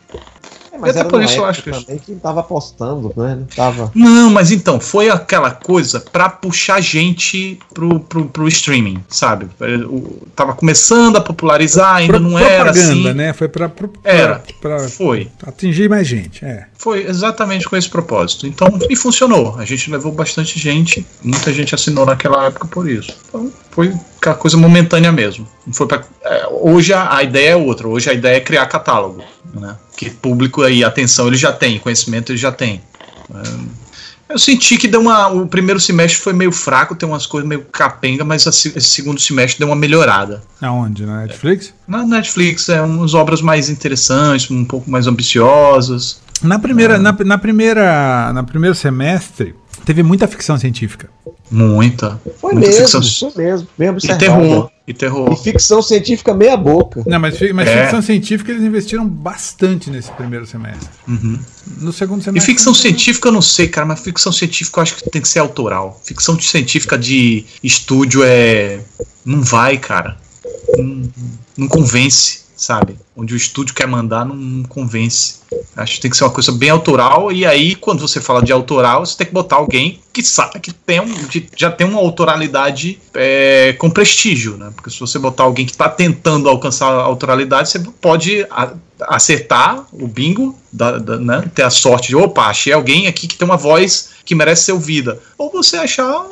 S4: É, mas
S2: Até
S4: era
S2: por isso eu acho que-
S4: também que não tava apostando, né? Não tava...
S2: Não, mas então, foi aquela coisa pra puxar gente pro, pro, pro streaming, sabe? O, tava começando a popularizar, ainda
S3: Pro-
S2: não era
S3: propaganda,
S2: assim.
S3: né? Foi pra, pra,
S2: Era.
S3: pra- pra
S2: Foi.
S3: atingir mais gente. É.
S2: Foi exatamente com esse propósito. Então, e funcionou. A gente levou bastante gente, muita gente assinou naquela época por isso. Então, foi aquela coisa momentânea mesmo. Não foi pra, é, hoje a, a ideia é outra. Hoje a ideia é criar catálogo, né? Que público aí, atenção, ele já tem, conhecimento ele já tem. É, eu senti que deu uma, o primeiro semestre foi meio fraco, tem umas coisas meio capenga, mas a esse segundo semestre deu uma melhorada.
S3: Aonde? Na Netflix?
S2: Na Netflix é umas obras mais interessantes, um pouco mais ambiciosas.
S3: Na primeira, na, na primeira, na primeiro semestre, teve muita ficção científica.
S2: Muita.
S4: Foi
S2: muita
S4: mesmo,
S2: ficção-
S4: foi mesmo, bem
S2: E
S4: observado.
S2: terror. E terror.
S4: E ficção científica meia boca.
S3: Não, mas, mas
S2: É.
S3: ficção científica eles investiram bastante nesse primeiro semestre.
S2: Uhum.
S3: No segundo
S2: E
S3: semestre.
S2: ficção científica eu não sei, cara, mas ficção científica eu acho que tem que ser autoral. Ficção científica de estúdio é. Não vai, cara. Não, não convence, sabe? Onde o estúdio quer mandar, não, convence. Acho que tem que ser uma coisa bem autoral. E aí, quando você fala de autoral, você tem que botar alguém que sabe que tem um, de- já tem uma autoralidade é, com prestígio, né? Porque se você botar alguém que está tentando alcançar a autoralidade, você pode a- acertar o bingo, da, da- né? ter a sorte de, opa, achei alguém aqui que tem uma voz que merece ser ouvida. Ou você achar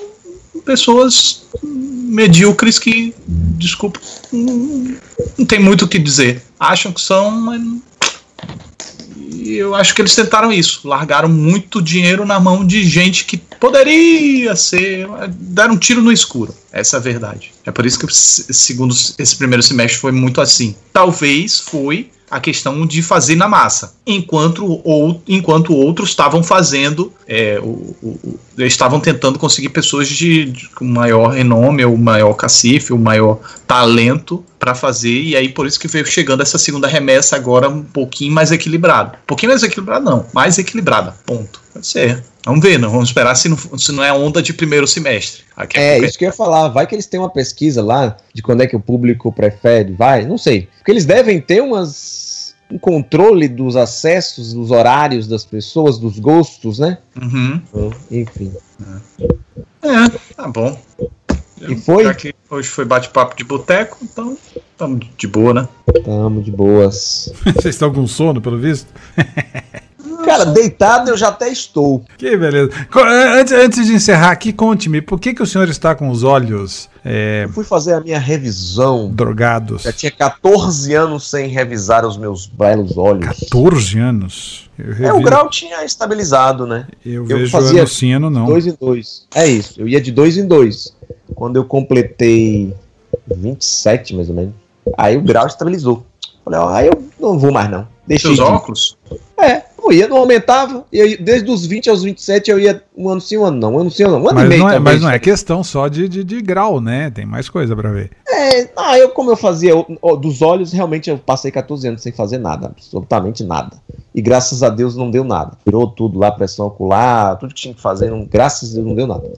S2: pessoas medíocres que, desculpa, não, tem muito o que dizer. Acham que são, mas. eu acho que eles tentaram isso. Largaram muito dinheiro na mão de gente que poderia ser. Deram um tiro no escuro. Essa é a verdade. É por isso que, se- segundo esse primeiro semestre, foi muito assim. Talvez foi a questão de fazer na massa, enquanto, ou, enquanto outros estavam fazendo, é, o, o- o- estavam tentando conseguir pessoas de, de maior renome, ou maior cacife, ou maior talento para fazer, e aí por isso que veio chegando essa segunda remessa agora um pouquinho mais equilibrada. Um pouquinho mais equilibrada, não, mais equilibrada, ponto. Pode ser. Vamos ver, não, vamos esperar se não, se não é onda de primeiro semestre. Daqui a
S4: É,
S2: pouco
S4: isso que eu ia falar. Vai que eles têm uma pesquisa lá de quando é que o público prefere. Vai, não sei. Porque eles devem ter umas. Um controle dos acessos, dos horários das pessoas, dos gostos, né?
S2: Uhum.
S4: Enfim.
S2: É, tá bom.
S4: E foi?
S2: Já que hoje foi bate-papo de boteco, então estamos de boa, né?
S4: Tamo de boas. [LAUGHS]
S3: Vocês estão com sono, pelo visto? [LAUGHS]
S5: Cara, deitado eu já até estou.
S3: Que beleza. Antes, antes de encerrar aqui, conte-me, por que, que o senhor está com os olhos eh,
S5: Eu fui fazer a minha revisão.
S3: drogados?
S5: Já tinha 14 anos sem revisar os meus belos olhos.
S3: 14 anos? Eu,
S5: É, o grau tinha estabilizado, né?
S3: eu
S5: eu
S3: vejo
S5: fazia
S3: ano sim, ano não.
S4: Dois em dois. É isso, eu ia de dois em dois. Quando eu completei 27, mais ou menos, aí o grau estabilizou. Falei, ó, aí eu não vou mais não. Deixei
S2: Seus
S4: de
S2: óculos?
S4: É, não ia, não aumentava. E aí, desde os 20 aos 27 eu ia um ano sim, um ano não. Um ano sim, um ano não. Um ano e
S3: Mas
S4: meio
S3: não, é, mas não é questão só de, de, de grau, né? Tem mais coisa pra ver.
S4: É, ah, eu como eu fazia ó, dos olhos, realmente eu passei 14 anos sem fazer nada, absolutamente nada. E graças a Deus não deu nada. Tirou tudo lá, pressão ocular, tudo que tinha que fazer, não- graças a Deus não deu nada.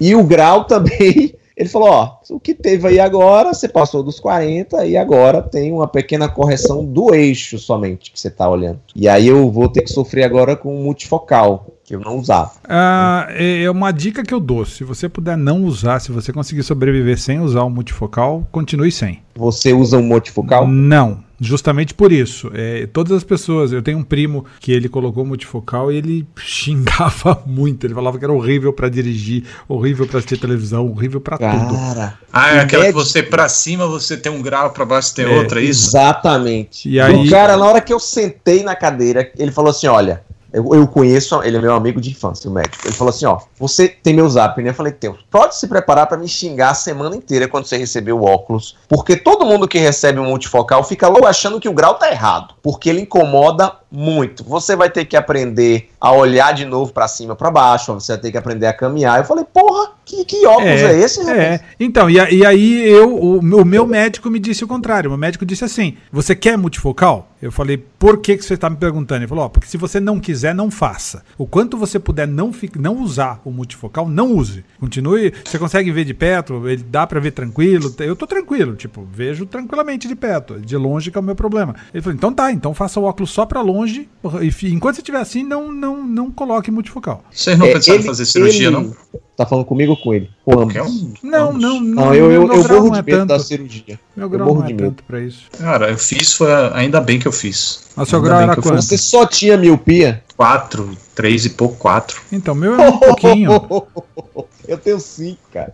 S4: E o grau [LAUGHS] também, ele falou, ó, o que teve aí agora, você passou dos 40 e agora tem uma pequena correção do eixo somente que você tá olhando. E aí eu vou ter que sofrer agora com multifocal, que eu não usava.
S3: Ah, é é uma dica que eu dou. Se você puder não usar, se você conseguir sobreviver sem usar o multifocal, continue sem.
S4: Você usa um multifocal?
S3: Não, justamente por isso. É, todas as pessoas, eu tenho um primo que ele colocou multifocal e ele [LAUGHS] xingava muito. Ele falava que era horrível pra dirigir, horrível pra assistir televisão, horrível pra tudo.
S4: Cara,
S2: Ah, é aquela que
S4: médico?
S2: você pra cima você tem um grau, pra baixo tem
S3: É,
S2: outro, é isso?
S4: exatamente.
S3: E aí-
S5: O cara, na hora que eu sentei na cadeira, ele falou assim: olha. Eu, eu conheço, ele é meu amigo de infância, o médico. Ele falou assim: ó, você tem meu zap, né? Eu falei: tem. Pode se preparar pra me xingar a semana inteira quando você receber o óculos. Porque todo mundo que recebe um multifocal fica logo achando que o grau tá errado. Porque ele incomoda muito. Você vai ter que aprender a olhar de novo pra cima, pra baixo. Você vai ter que aprender a caminhar. Eu falei: porra, que, que óculos é, esse, rapaz?
S3: É, então, e, a- e aí eu, o, meu- o meu médico me disse o contrário. O meu médico disse assim: você quer multifocal? Eu falei, por que, que você está me perguntando? Ele falou, ó, porque se você não quiser, não faça. O quanto você puder não, não usar o multifocal, não use. Continue, você consegue ver de perto, ele dá pra ver tranquilo. Eu tô tranquilo, tipo, vejo tranquilamente de perto. De longe que é o meu problema. Ele falou, então tá, então faça o óculos só pra longe. E fi- enquanto você estiver assim, não, não, não coloque multifocal.
S2: Vocês não
S4: É,
S2: pensaram em fazer cirurgia,
S4: ele-
S2: não?
S4: Tá falando comigo ou com ele? Com ambos.
S2: É um-
S3: Não,
S2: ambos.
S3: não,
S4: Não, eu, eu, eu
S3: grau
S4: morro
S3: não
S4: de
S3: é
S4: medo da
S3: tanto.
S4: cirurgia.
S3: Meu
S4: Eu
S3: grau
S4: morro
S3: não é
S4: de medo.
S3: tanto pra isso.
S2: Cara, eu fiz, foi. Ainda bem que eu fiz.
S3: Mas seu
S2: Ainda
S3: grau era
S2: eu
S3: quanto?
S4: Você só tinha miopia?
S2: Quatro, três e pouco, quatro.
S3: Então, meu é um pouquinho. [LAUGHS]
S4: eu tenho cinco, cara.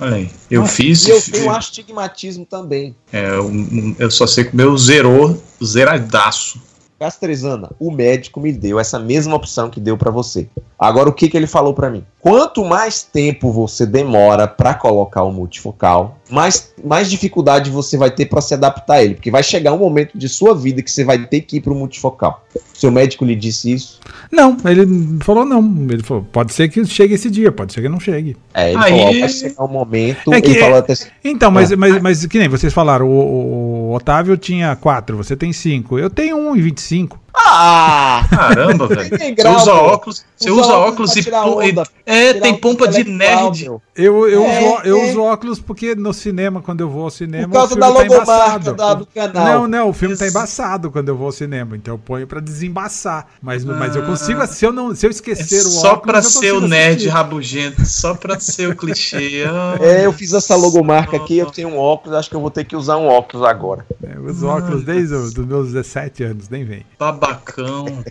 S2: Olha aí. Eu
S3: Nossa,
S2: fiz.
S4: E eu tenho astigmatismo também.
S2: é, eu, eu só sei que o meu zerou, zeradaço.
S4: Castrezana, o médico me deu essa mesma opção que deu pra você. Agora, o que, que ele falou pra mim? Quanto mais tempo você demora pra colocar o multifocal, mais, mais dificuldade você vai ter pra se adaptar a ele. Porque vai chegar um momento de sua vida que você vai ter que ir pro multifocal. Seu médico lhe disse isso?
S3: Não, ele falou não. Ele falou, pode ser que chegue esse dia, pode ser que não chegue.
S4: É, ele
S2: Aí-
S4: falou, vai chegar um momento.
S3: É que-
S4: ele falou até assim,
S3: Então, mas, mas, mas que nem vocês falaram, o, o Otávio tinha 4, você tem 5. Eu tenho 1,25.
S4: Ah!
S2: Caramba, [LAUGHS] velho.
S4: Tem
S2: Você usa
S4: pô.
S2: óculos, você
S4: Usa
S2: usa
S4: óculos
S2: e. e-
S4: onda.
S2: É, tem pompa de nerd.
S4: meu.
S3: Eu, eu,
S4: É,
S3: uso, eu
S4: é.
S3: uso óculos porque no cinema, quando eu vou ao cinema,
S4: Por causa
S3: o
S4: da
S3: filme tá
S4: logomarca
S3: embaçado.
S4: da- do canal.
S3: Não, não, o filme tá
S2: Isso.
S3: embaçado quando eu vou ao cinema, então eu ponho pra desembaçar. Mas, mas eu consigo, se eu, não, se eu
S2: É
S3: esquecer o
S2: só
S3: óculos.
S2: pra
S3: eu
S2: ser o nerd
S3: assistir.
S2: rabugento, só pra ser o clichê. [LAUGHS] Ah,
S4: É, eu fiz essa logomarca aqui, eu tenho um óculos, acho que eu vou ter que usar um óculos agora.
S3: É, Eu uso óculos desde os meus 17 anos, nem vem.
S2: Babacão.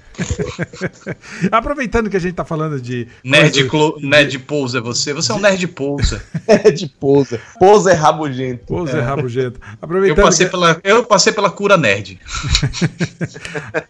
S2: [LAUGHS]
S3: Aproveitando que a gente tá falando de.
S2: Nerd, clo... nerd pousa é você? Você é um nerd pousa.
S4: É de pousa. Pousa é rabugento.
S3: Pô, Zé Rabugento.
S2: Eu
S3: Aproveitando.
S2: passei,
S3: que-
S2: pela, eu passei pela cura nerd. [LAUGHS]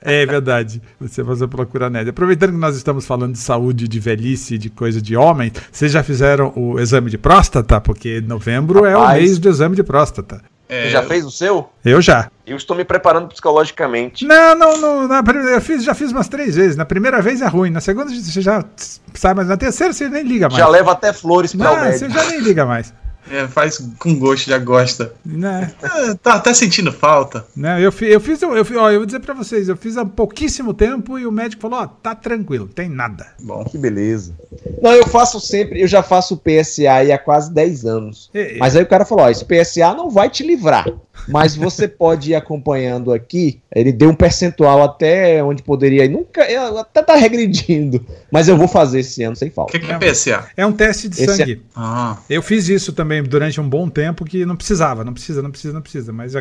S3: É verdade. Você passou pela cura nerd. Aproveitando que nós estamos falando de saúde, de velhice, de coisa de homem, vocês já fizeram o exame de próstata? Porque novembro é o
S4: Rapaz.
S3: mês do exame de próstata.
S2: É,
S5: Você já fez o seu?
S3: Eu já.
S5: Eu estou me preparando psicologicamente.
S3: Não, não, não. Na primeira, eu fiz, já fiz umas três vezes. Na primeira vez é ruim. Na segunda você já sabe, mas na terceira você nem liga mais.
S5: Já leva até flores para
S3: não,
S5: o
S3: você
S5: médico.
S3: já nem liga mais.
S2: É, faz com gosto, já gosta.
S3: Né?
S2: É, tá até sentindo falta.
S3: Não, eu, fi- eu fiz, eu, fi- ó, eu vou dizer pra vocês, eu fiz há pouquíssimo tempo e o médico falou, ó, tá tranquilo, tem nada.
S2: Bom,
S4: Que beleza. Não, eu faço sempre, eu já faço PSA aí há quase 10 anos.
S3: E-
S4: Mas aí o cara falou, ó, esse PSA não vai te livrar. Mas você [LAUGHS] pode ir acompanhando aqui. Ele deu um percentual até onde poderia ir. Nunca, eu- até tá regredindo. Mas eu vou fazer esse ano sem
S2: O
S4: falta.
S2: que, que é PSA?
S3: É um teste de
S4: Esse é-
S3: sangue.
S2: Ah,
S3: Eu fiz isso também durante um bom tempo que não precisava, não precisa, não precisa, não precisa. Mas,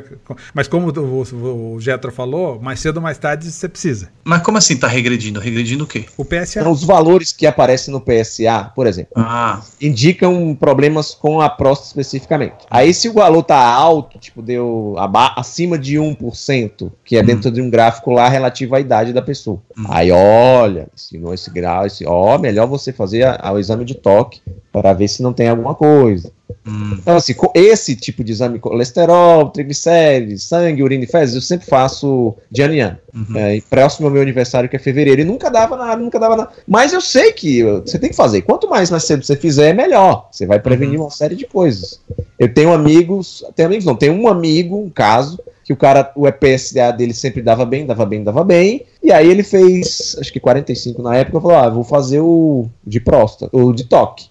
S3: mas como o, o, Getro falou, mais cedo ou mais tarde você precisa.
S2: mas como assim tá regredindo? Regredindo o quê?
S3: O PSA.
S4: Então, os valores que aparecem no PSA, por exemplo,
S2: Ah,
S4: indicam problemas com a próstata especificamente. Aí, se o valor tá alto, tipo, deu acima de 1%, que é dentro de um gráfico lá relativo à idade da pessoa.
S2: Hum.
S4: Aí, olha, ensinou esse grau, esse, ó, melhor você fazer a- a- o exame de toque para ver se não tem alguma coisa.
S2: Hum,
S4: Então, assim, co- esse tipo de exame, colesterol, triglicérides, sangue, urina e fezes, eu sempre faço de ano em ano.
S2: uhum.
S4: É, e próximo ao meu aniversário, que é fevereiro, e nunca dava nada, nunca dava nada. Mas eu sei que você tem que fazer. Quanto mais mais cedo você fizer, melhor. Você vai prevenir uma série de coisas. Eu tenho amigos, tenho amigos não, tenho um amigo, um caso, que o cara, o EPSA dele sempre dava bem, dava bem, dava bem, e aí ele fez, acho que 45 na época, falou, ah, vou fazer o de próstata, o de toque.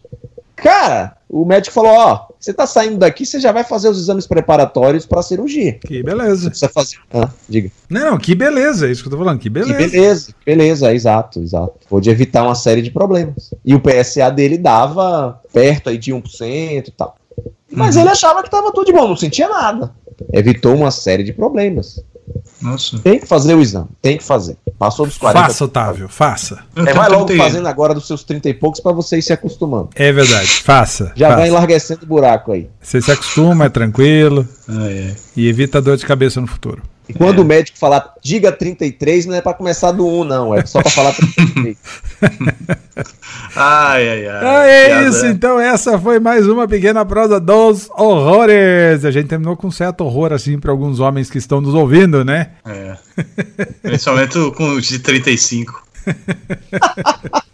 S4: Cara, o médico falou, ó, você tá saindo daqui, você já vai fazer os exames preparatórios pra cirurgia.
S3: Que
S4: Você
S3: beleza.
S4: precisa fazer. Ah, diga.
S3: Não, que beleza, é isso que eu tô falando. Que beleza.
S4: Que beleza, que beleza, exato, exato. Pôde evitar uma série de problemas. E o PSA dele dava perto aí de 1% e tal. Mas
S2: Uhum.
S4: ele achava que tava tudo de bom, não sentia nada. Evitou uma série de problemas.
S2: Nossa.
S4: Tem que fazer o exame, tem que fazer. Passou dos 40.
S3: Faça, Otávio, faça.
S4: É, vai logo
S2: 31.
S4: fazendo agora dos seus 30 e poucos pra você ir se acostumando.
S3: É verdade, faça.
S4: Já
S3: faça.
S4: vai enlarguecendo o buraco aí.
S3: Você se acostuma, é tranquilo
S2: Ah, é.
S3: e evita dor de cabeça no futuro.
S4: E quando o médico falar diga 33, não é pra começar do 1, não. É só pra falar 33. [LAUGHS]
S2: Ai, ai, ai.
S3: Ah, é
S2: Piada.
S3: isso, então essa foi mais uma pequena prosa dos horrores. A gente terminou com um certo horror, assim, para alguns homens que estão nos ouvindo, né?
S2: É. Principalmente com os de 35. [LAUGHS]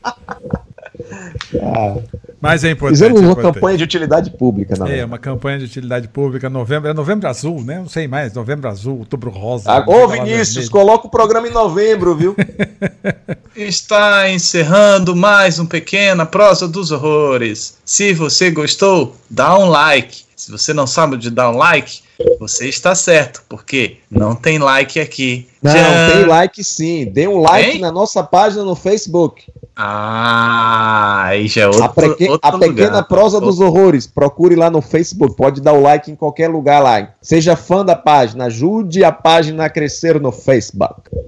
S4: Ah,
S3: Mas é importante.
S4: fizemos
S3: é
S4: uma
S3: importante.
S4: campanha de utilidade pública, não.
S3: É, uma campanha de utilidade pública, novembro, é novembro azul, né? Não sei mais, novembro azul, outubro rosa.
S4: Ah, Ô, Vinícius, coloca o programa em novembro, viu? [LAUGHS]
S2: Está encerrando mais um pequena prosa dos horrores. Se você gostou, dá um like. Se você não sabe de dar um like, você está certo, porque não tem like aqui.
S4: Não,
S2: Tchan.
S4: tem like sim. Dê um like
S2: Tem?
S4: na nossa página no Facebook.
S2: Ah, aí já é outro,
S4: a peque-
S2: outro
S4: a pequena
S2: lugar.
S4: prosa dos horrores. Procure lá no Facebook. Pode dar o like em qualquer lugar lá. Seja fã da página. Ajude a página a crescer no Facebook.
S3: Por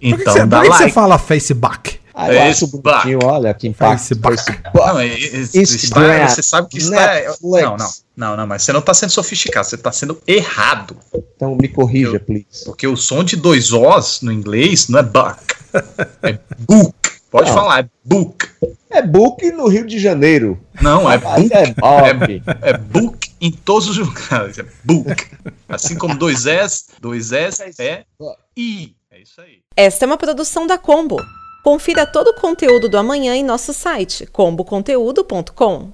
S3: que, que
S2: Então
S3: você,
S2: dá
S3: por que que você
S2: like.
S3: fala Facebook?
S4: Ah, eu acho bonitinho. Olha que impacto.
S3: Facebook.
S2: Não, é- é-
S4: Instagram,
S2: está- você sabe que está.
S4: Netflix.
S2: Não, não, não, não, mas você não está sendo sofisticado, você está sendo errado.
S4: Então me corrija,
S2: Eu-
S4: please.
S2: Porque o som de dois Os no inglês não é buck, é book. Pode
S4: Não.
S2: falar, é book.
S4: É book no Rio de Janeiro.
S2: Não, é book.
S4: é Bob.
S2: É book em todos os lugares. É book. Assim como dois S, dois S é I. É isso aí.
S6: Esta é uma produção da Combo. Confira todo o conteúdo do amanhã em nosso site comboconteúdo.com.